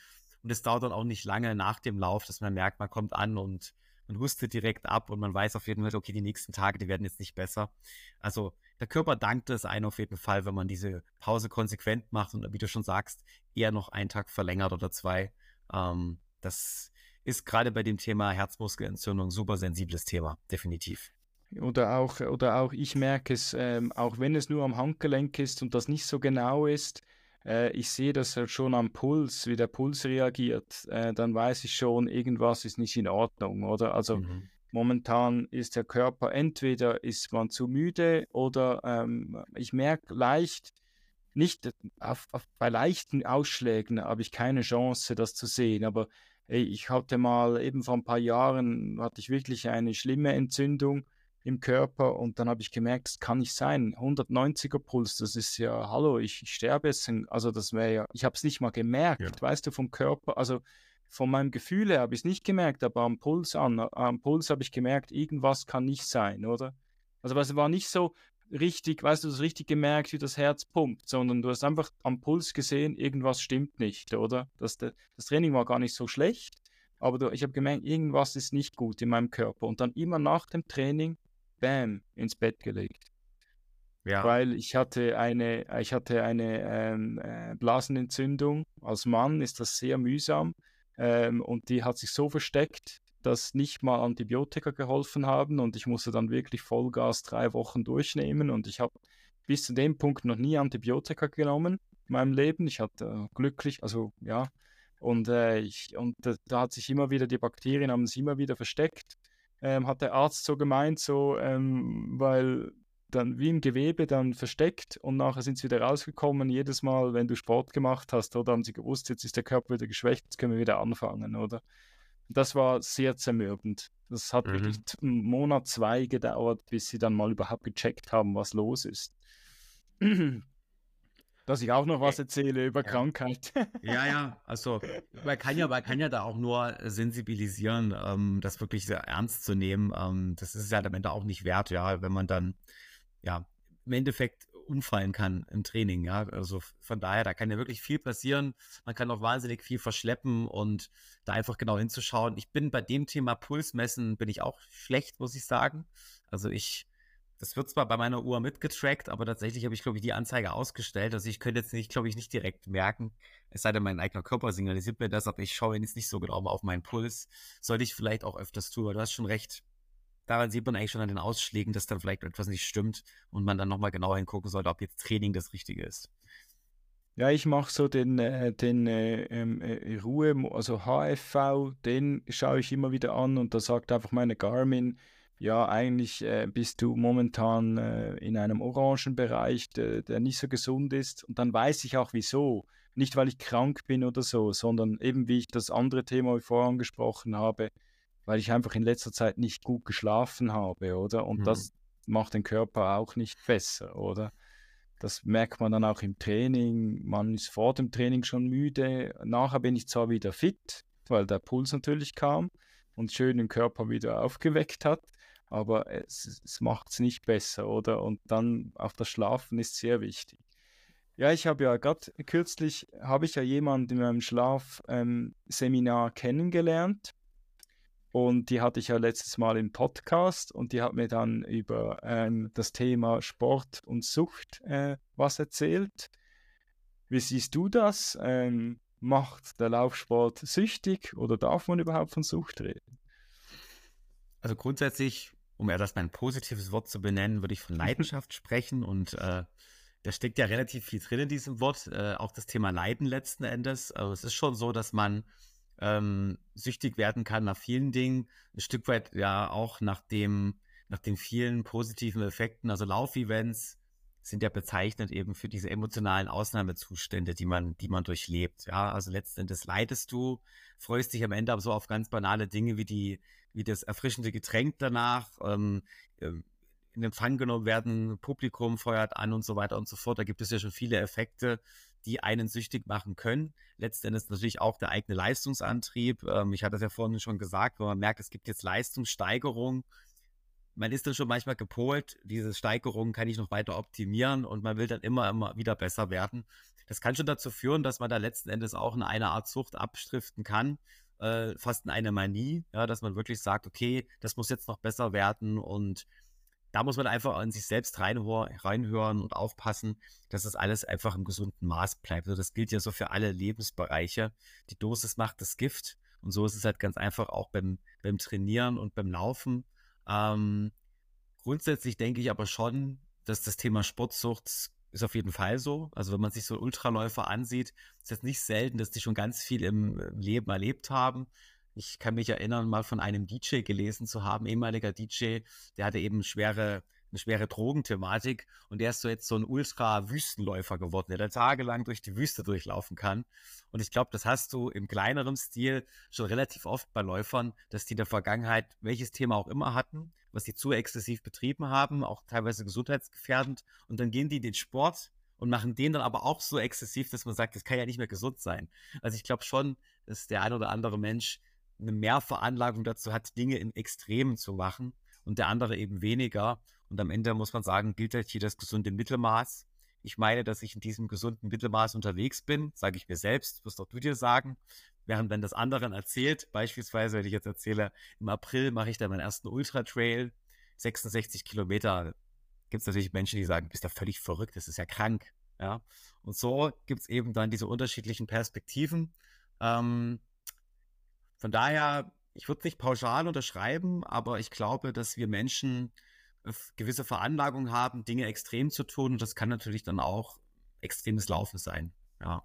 Und es dauert dann auch nicht lange nach dem Lauf, dass man merkt, man kommt an und man hustet direkt ab und man weiß auf jeden Fall, okay, die nächsten Tage, die werden jetzt nicht besser. Also der Körper dankt es einem auf jeden Fall, wenn man diese Pause konsequent macht und wie du schon sagst, eher noch einen Tag verlängert oder zwei. Ähm, das ist gerade bei dem Thema Herzmuskelentzündung super sensibles Thema, definitiv. Oder auch, oder auch ich merke es, ähm, auch wenn es nur am Handgelenk ist und das nicht so genau ist, äh, ich sehe das halt schon am Puls, wie der Puls reagiert, äh, dann weiß ich schon, irgendwas ist nicht in Ordnung, oder? Also mhm. momentan ist der Körper, entweder ist man zu müde oder ähm, ich merke leicht, nicht auf, auf, bei leichten Ausschlägen habe ich keine Chance, das zu sehen, aber ey, ich hatte mal eben vor ein paar Jahren, hatte ich wirklich eine schlimme Entzündung im Körper und dann habe ich gemerkt, das kann nicht sein. 190er Puls, das ist ja, hallo, ich, ich sterbe jetzt. Also das wäre ja, ich habe es nicht mal gemerkt, ja. weißt du, vom Körper, also von meinem Gefühl her habe ich es nicht gemerkt, aber am Puls an, am Puls habe ich gemerkt, irgendwas kann nicht sein, oder? Also es war nicht so richtig, weißt du, du hast richtig gemerkt, wie das Herz pumpt, sondern du hast einfach am Puls gesehen, irgendwas stimmt nicht, oder? Das, das Training war gar nicht so schlecht, aber ich habe gemerkt, irgendwas ist nicht gut in meinem Körper. Und dann immer nach dem Training bam, ins Bett gelegt. Ja. Weil ich hatte eine, ich hatte eine ähm, äh, Blasenentzündung. Als Mann ist das sehr mühsam ähm, und die hat sich so versteckt, dass nicht mal Antibiotika geholfen haben und ich musste dann wirklich Vollgas drei Wochen durchnehmen und ich habe bis zu dem Punkt noch nie Antibiotika genommen in meinem Leben. Ich hatte äh, glücklich, also ja, und, äh, ich, und da, da hat sich immer wieder, die Bakterien haben sich immer wieder versteckt ähm, hat der Arzt so gemeint, so, ähm, weil dann wie im Gewebe dann versteckt und nachher sind sie wieder rausgekommen. Jedes Mal, wenn du Sport gemacht hast, oder haben sie gewusst, jetzt ist der Körper wieder geschwächt, jetzt können wir wieder anfangen, oder? Das war sehr zermürbend. Das hat mhm. wirklich einen Monat, zwei gedauert, bis sie dann mal überhaupt gecheckt haben, was los ist. Dass ich auch noch was erzähle über ja. Krankheit. Ja, ja, also man kann ja, man kann ja da auch nur sensibilisieren, ähm, das wirklich sehr ernst zu nehmen. Ähm, das ist ja am Ende auch nicht wert, ja, wenn man dann, ja, im Endeffekt umfallen kann im Training, ja. Also von daher, da kann ja wirklich viel passieren. Man kann auch wahnsinnig viel verschleppen und da einfach genau hinzuschauen. Ich bin bei dem Thema Pulsmessen, bin ich auch schlecht, muss ich sagen. Also ich das wird zwar bei meiner Uhr mitgetrackt, aber tatsächlich habe ich, glaube ich, die Anzeige ausgestellt. Also ich könnte jetzt nicht, glaube ich, nicht direkt merken, es sei denn, mein eigener Körper signalisiert mir das, aber ich schaue jetzt nicht so genau auf meinen Puls. Sollte ich vielleicht auch öfters tun, aber du hast schon recht. Daran sieht man eigentlich schon an den Ausschlägen, dass dann vielleicht etwas nicht stimmt und man dann nochmal genauer hingucken sollte, ob jetzt Training das Richtige ist. Ja, ich mache so den, äh, den äh, ähm, äh, Ruhe, also HFV, den schaue ich immer wieder an und da sagt einfach meine Garmin, ja, eigentlich äh, bist du momentan äh, in einem orangen Bereich, der, der, nicht so gesund ist. Und dann weiß ich auch wieso. Nicht, weil ich krank bin oder so, sondern eben wie ich das andere Thema vorher angesprochen habe, weil ich einfach in letzter Zeit nicht gut geschlafen habe, oder? Und mhm. das macht den Körper auch nicht besser, oder? Das merkt man dann auch im Training. Man ist vor dem Training schon müde. Nachher bin ich zwar wieder fit, weil der Puls natürlich kam und schön den Körper wieder aufgeweckt hat aber es, es macht es nicht besser, oder? Und dann auch das Schlafen ist sehr wichtig. Ja, ich habe ja gerade kürzlich, habe ich ja jemanden in meinem Schlafseminar ähm, kennengelernt und die hatte ich ja letztes Mal im Podcast und die hat mir dann über ähm, das Thema Sport und Sucht äh, was erzählt. Wie siehst du das? Ähm, macht der Laufsport süchtig oder darf man überhaupt von Sucht reden? Also grundsätzlich um etwas mein positives Wort zu benennen, würde ich von Leidenschaft sprechen und äh, da steckt ja relativ viel drin in diesem Wort, äh, auch das Thema Leiden letzten Endes. Also es ist schon so, dass man ähm, süchtig werden kann nach vielen Dingen, ein Stück weit ja auch nach dem, nach den vielen positiven Effekten. Also Laufevents sind ja bezeichnet eben für diese emotionalen Ausnahmezustände, die man, die man durchlebt. Ja, also letzten Endes leidest du, freust dich am Ende aber so auf ganz banale Dinge wie die, wie das erfrischende Getränk danach, ähm, ähm, in Empfang genommen werden, Publikum feuert an und so weiter und so fort. Da gibt es ja schon viele Effekte, die einen süchtig machen können. Letztendlich natürlich auch der eigene Leistungsantrieb. Ähm, ich hatte es ja vorhin schon gesagt, wenn man merkt, es gibt jetzt Leistungssteigerung, man ist dann schon manchmal gepolt, diese Steigerung kann ich noch weiter optimieren und man will dann immer, immer wieder besser werden. Das kann schon dazu führen, dass man da letzten Endes auch in eine Art Sucht abstriften kann, äh, fast in eine Manie, ja, dass man wirklich sagt, okay, das muss jetzt noch besser werden und da muss man einfach an sich selbst reinhören und aufpassen, dass das alles einfach im gesunden Maß bleibt. Also das gilt ja so für alle Lebensbereiche. Die Dosis macht das Gift und so ist es halt ganz einfach auch beim, beim Trainieren und beim Laufen. Ähm, grundsätzlich denke ich aber schon, dass das Thema Sportsucht ist auf jeden Fall so. Also wenn man sich so Ultraläufer ansieht, ist es nicht selten, dass die schon ganz viel im Leben erlebt haben. Ich kann mich erinnern, mal von einem DJ gelesen zu haben, ehemaliger DJ, der hatte eben schwere eine schwere Drogenthematik und der ist so jetzt so ein Ultra-Wüstenläufer geworden, der da tagelang durch die Wüste durchlaufen kann. Und ich glaube, das hast du im kleineren Stil schon relativ oft bei Läufern, dass die in der Vergangenheit welches Thema auch immer hatten, was sie zu exzessiv betrieben haben, auch teilweise gesundheitsgefährdend. Und dann gehen die in den Sport und machen den dann aber auch so exzessiv, dass man sagt, das kann ja nicht mehr gesund sein. Also ich glaube schon, dass der ein oder andere Mensch eine Mehrveranlagung dazu hat, Dinge in Extremen zu machen und der andere eben weniger. Und am Ende muss man sagen, gilt halt hier das gesunde Mittelmaß. Ich meine, dass ich in diesem gesunden Mittelmaß unterwegs bin, sage ich mir selbst, wirst auch du dir sagen. Während wenn das anderen erzählt, beispielsweise, wenn ich jetzt erzähle, im April mache ich dann meinen ersten Ultra-Trail, 66 Kilometer, gibt es natürlich Menschen, die sagen, bist du völlig verrückt, das ist ja krank. Ja? Und so gibt es eben dann diese unterschiedlichen Perspektiven. Ähm, von daher, ich würde nicht pauschal unterschreiben, aber ich glaube, dass wir Menschen gewisse Veranlagung haben, Dinge extrem zu tun. Und das kann natürlich dann auch extremes Laufen sein. Ja.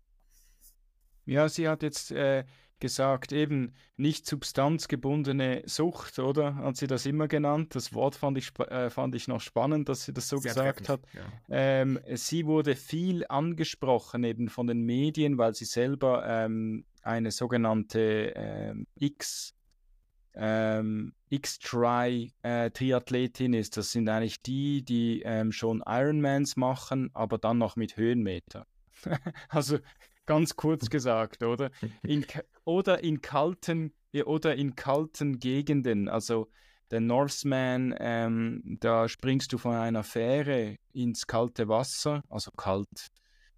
Ja, sie hat jetzt äh, gesagt, eben nicht substanzgebundene Sucht, oder? Hat sie das immer genannt? Das Wort fand ich, äh, fand ich noch spannend, dass sie das so Sehr gesagt hat. Ja. Ähm, sie wurde viel angesprochen eben von den Medien, weil sie selber ähm, eine sogenannte ähm, X ähm, X-Try-Triathletin äh, ist. Das sind eigentlich die, die ähm, schon Ironmans machen, aber dann noch mit Höhenmeter. also ganz kurz gesagt, oder? In, oder in kalten oder in kalten Gegenden. Also der Northman, ähm, da springst du von einer Fähre ins kalte Wasser, also kalt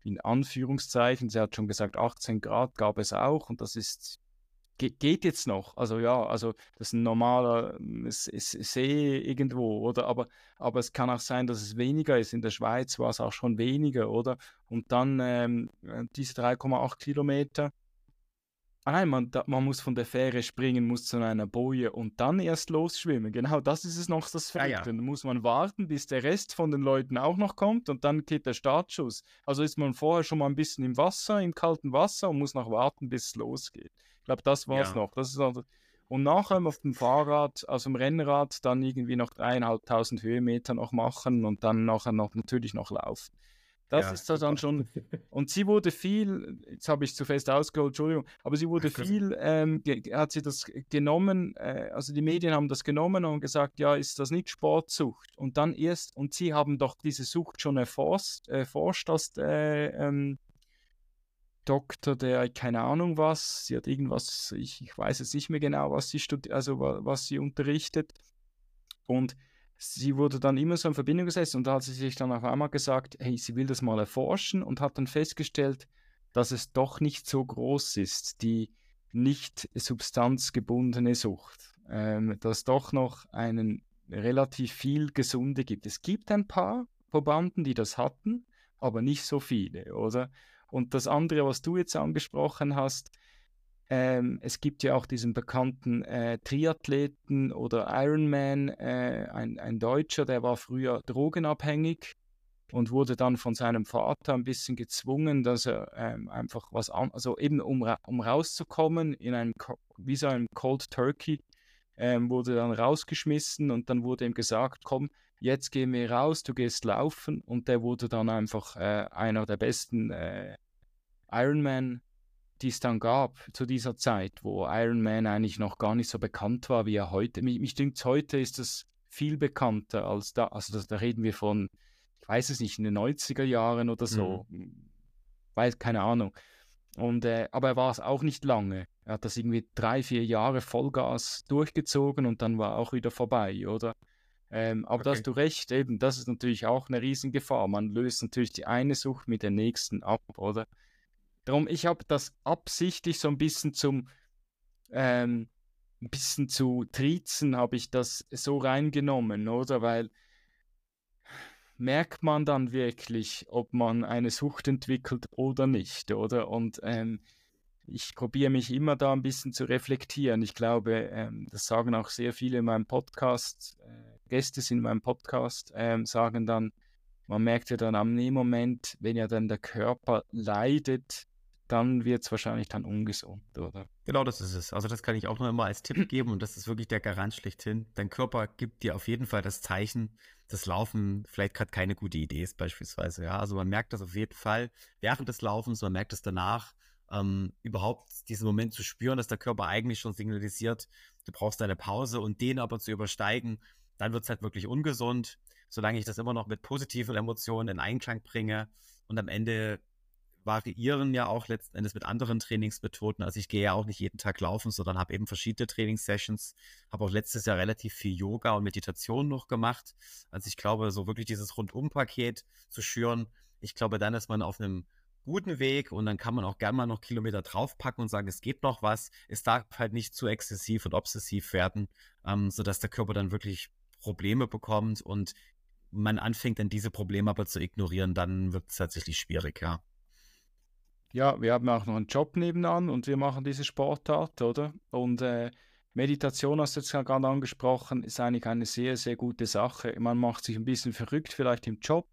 in Anführungszeichen. Sie hat schon gesagt, 18 Grad gab es auch und das ist geht jetzt noch. Also ja, also das ist ein normaler See irgendwo, oder? Aber, aber es kann auch sein, dass es weniger ist. In der Schweiz war es auch schon weniger, oder? Und dann ähm, äh, diese 3,8 Kilometer. Ah nein, man, da, man muss von der Fähre springen, muss zu einer Boje und dann erst losschwimmen. Genau, das ist es noch das Verrückte. Ah, ja. Dann muss man warten, bis der Rest von den Leuten auch noch kommt und dann geht der Startschuss. Also ist man vorher schon mal ein bisschen im Wasser, im kalten Wasser und muss noch warten, bis es losgeht glaube, das war es ja. noch. Das ist also, und nachher auf dem Fahrrad, also im Rennrad, dann irgendwie noch dreieinhalbtausend Höhenmeter noch machen und dann nachher noch natürlich noch laufen. Das ja, ist dann schon. Und sie wurde viel, jetzt habe ich zu fest ausgeholt, Entschuldigung, aber sie wurde viel, ähm, hat sie das genommen, äh, also die Medien haben das genommen und gesagt, ja, ist das nicht Sportsucht? Und dann erst, und sie haben doch diese Sucht schon erforscht, erforscht als äh, ähm, Doktor, der keine Ahnung was, sie hat irgendwas, ich, ich weiß jetzt nicht mehr genau, was sie studiert, also was sie unterrichtet. Und sie wurde dann immer so in Verbindung gesetzt und da hat sie sich dann auf einmal gesagt, hey, sie will das mal erforschen und hat dann festgestellt, dass es doch nicht so groß ist, die nicht substanzgebundene Sucht. Ähm, dass doch noch einen relativ viel gesunde gibt. Es gibt ein paar Probanden, die das hatten, aber nicht so viele, oder? Und das andere, was du jetzt angesprochen hast, ähm, es gibt ja auch diesen bekannten äh, Triathleten oder Ironman, äh, ein, ein Deutscher, der war früher drogenabhängig und wurde dann von seinem Vater ein bisschen gezwungen, dass er ähm, einfach was an, also eben um, um rauszukommen in einem, wie so einem Cold Turkey, ähm, wurde dann rausgeschmissen und dann wurde ihm gesagt, komm, jetzt gehen wir raus, du gehst laufen und der wurde dann einfach äh, einer der besten äh, Ironman, die es dann gab zu dieser Zeit, wo Ironman eigentlich noch gar nicht so bekannt war, wie er heute. Mich, mich denkt, heute ist es viel bekannter als da. Also das, da reden wir von, ich weiß es nicht, in den 90er Jahren oder so. Mhm. Weiß, keine Ahnung. Und, äh, aber er war es auch nicht lange. Er hat das irgendwie drei, vier Jahre Vollgas durchgezogen und dann war auch wieder vorbei, oder? Ähm, aber okay. da hast du recht, eben, das ist natürlich auch eine Riesengefahr. Man löst natürlich die eine Sucht mit der nächsten ab, oder? Darum, ich habe das absichtlich so ein bisschen zum, ähm, ein bisschen zu trizen, habe ich das so reingenommen, oder? Weil merkt man dann wirklich, ob man eine Sucht entwickelt oder nicht, oder? Und ähm, ich probiere mich immer da ein bisschen zu reflektieren. Ich glaube, ähm, das sagen auch sehr viele in meinem Podcast, äh, Gäste in meinem Podcast, ähm, sagen dann, man merkt ja dann am Moment, wenn ja dann der Körper leidet, dann wird es wahrscheinlich dann ungesund, oder? Genau, das ist es. Also das kann ich auch noch immer als Tipp geben und das ist wirklich der Garant schlechthin. Dein Körper gibt dir auf jeden Fall das Zeichen, dass Laufen vielleicht gerade keine gute Idee ist beispielsweise. Ja, also man merkt das auf jeden Fall während des Laufens, man merkt es danach, ähm, überhaupt diesen Moment zu spüren, dass der Körper eigentlich schon signalisiert, du brauchst eine Pause und den aber zu übersteigen, dann wird es halt wirklich ungesund. Solange ich das immer noch mit positiven Emotionen in Einklang bringe und am Ende variieren ja auch letzten Endes mit anderen Trainingsmethoden. Also ich gehe ja auch nicht jeden Tag laufen, sondern habe eben verschiedene Trainingssessions. Habe auch letztes Jahr relativ viel Yoga und Meditation noch gemacht. Also ich glaube, so wirklich dieses Rundum-Paket zu schüren, ich glaube, dann ist man auf einem guten Weg und dann kann man auch gerne mal noch Kilometer draufpacken und sagen, es geht noch was. Es darf halt nicht zu exzessiv und obsessiv werden, ähm, sodass der Körper dann wirklich Probleme bekommt und man anfängt dann diese Probleme aber zu ignorieren, dann wird es tatsächlich schwierig, ja. Ja, wir haben auch noch einen Job nebenan und wir machen diese Sportart, oder? Und äh, Meditation, hast du jetzt gerade angesprochen, ist eigentlich eine sehr, sehr gute Sache. Man macht sich ein bisschen verrückt vielleicht im Job,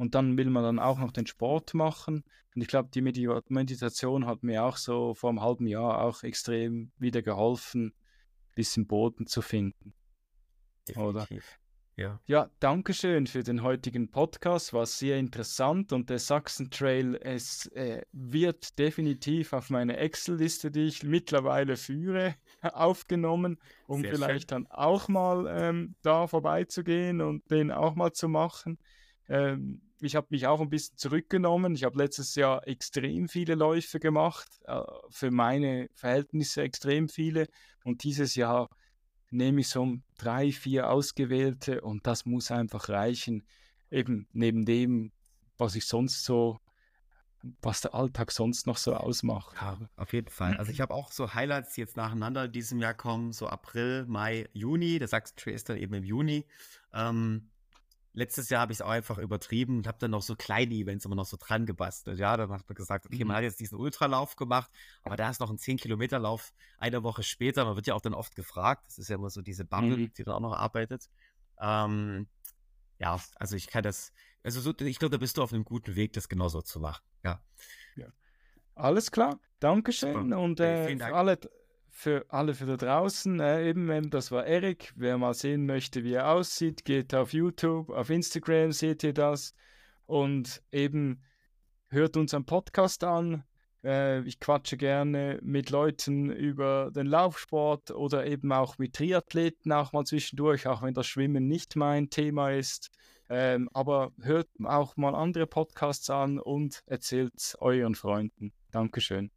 und dann will man dann auch noch den Sport machen. Und ich glaube, die Meditation hat mir auch so vor einem halben Jahr auch extrem wieder geholfen, ein bisschen Boden zu finden. Definitiv. Oder? Ja. ja, danke schön für den heutigen Podcast. War sehr interessant und der Sachsen Trail, es äh, wird definitiv auf meine Excel-Liste, die ich mittlerweile führe, aufgenommen, um sehr vielleicht schön. dann auch mal ähm, da vorbeizugehen und den auch mal zu machen. Ähm, ich habe mich auch ein bisschen zurückgenommen. Ich habe letztes Jahr extrem viele Läufe gemacht, äh, für meine Verhältnisse extrem viele. Und dieses Jahr nehme ich so drei, vier ausgewählte und das muss einfach reichen. Eben neben dem, was ich sonst so, was der Alltag sonst noch so ausmacht. Ja, auf jeden Fall. Also ich habe auch so Highlights, die jetzt nacheinander in diesem Jahr kommen, so April, Mai, Juni. Der Sachsen-Trail ist dann eben im Juni. Ähm, letztes Jahr habe ich es auch einfach übertrieben und habe dann noch so kleine Events immer noch so dran gebastelt. Ja, dann hat man gesagt, okay, man mhm. hat jetzt diesen Ultralauf gemacht, aber da ist noch ein 10-Kilometer-Lauf eine Woche später. Man wird ja auch dann oft gefragt. Das ist ja immer so diese Bubble, mhm. die dann auch noch arbeitet. Ähm, ja, also ich kann das, also so, ich glaube, da bist du auf einem guten Weg, das genauso zu machen. Ja. ja. Alles klar. Dankeschön. Und äh, Dank. alle, für alle für da draußen, äh, eben, das war Erik. Wer mal sehen möchte, wie er aussieht, geht auf YouTube, auf Instagram seht ihr das und eben hört unseren Podcast an. Äh, ich quatsche gerne mit Leuten über den Laufsport oder eben auch mit Triathleten auch mal zwischendurch, auch wenn das Schwimmen nicht mein Thema ist. Ähm, aber hört auch mal andere Podcasts an und erzählt euren Freunden. Dankeschön.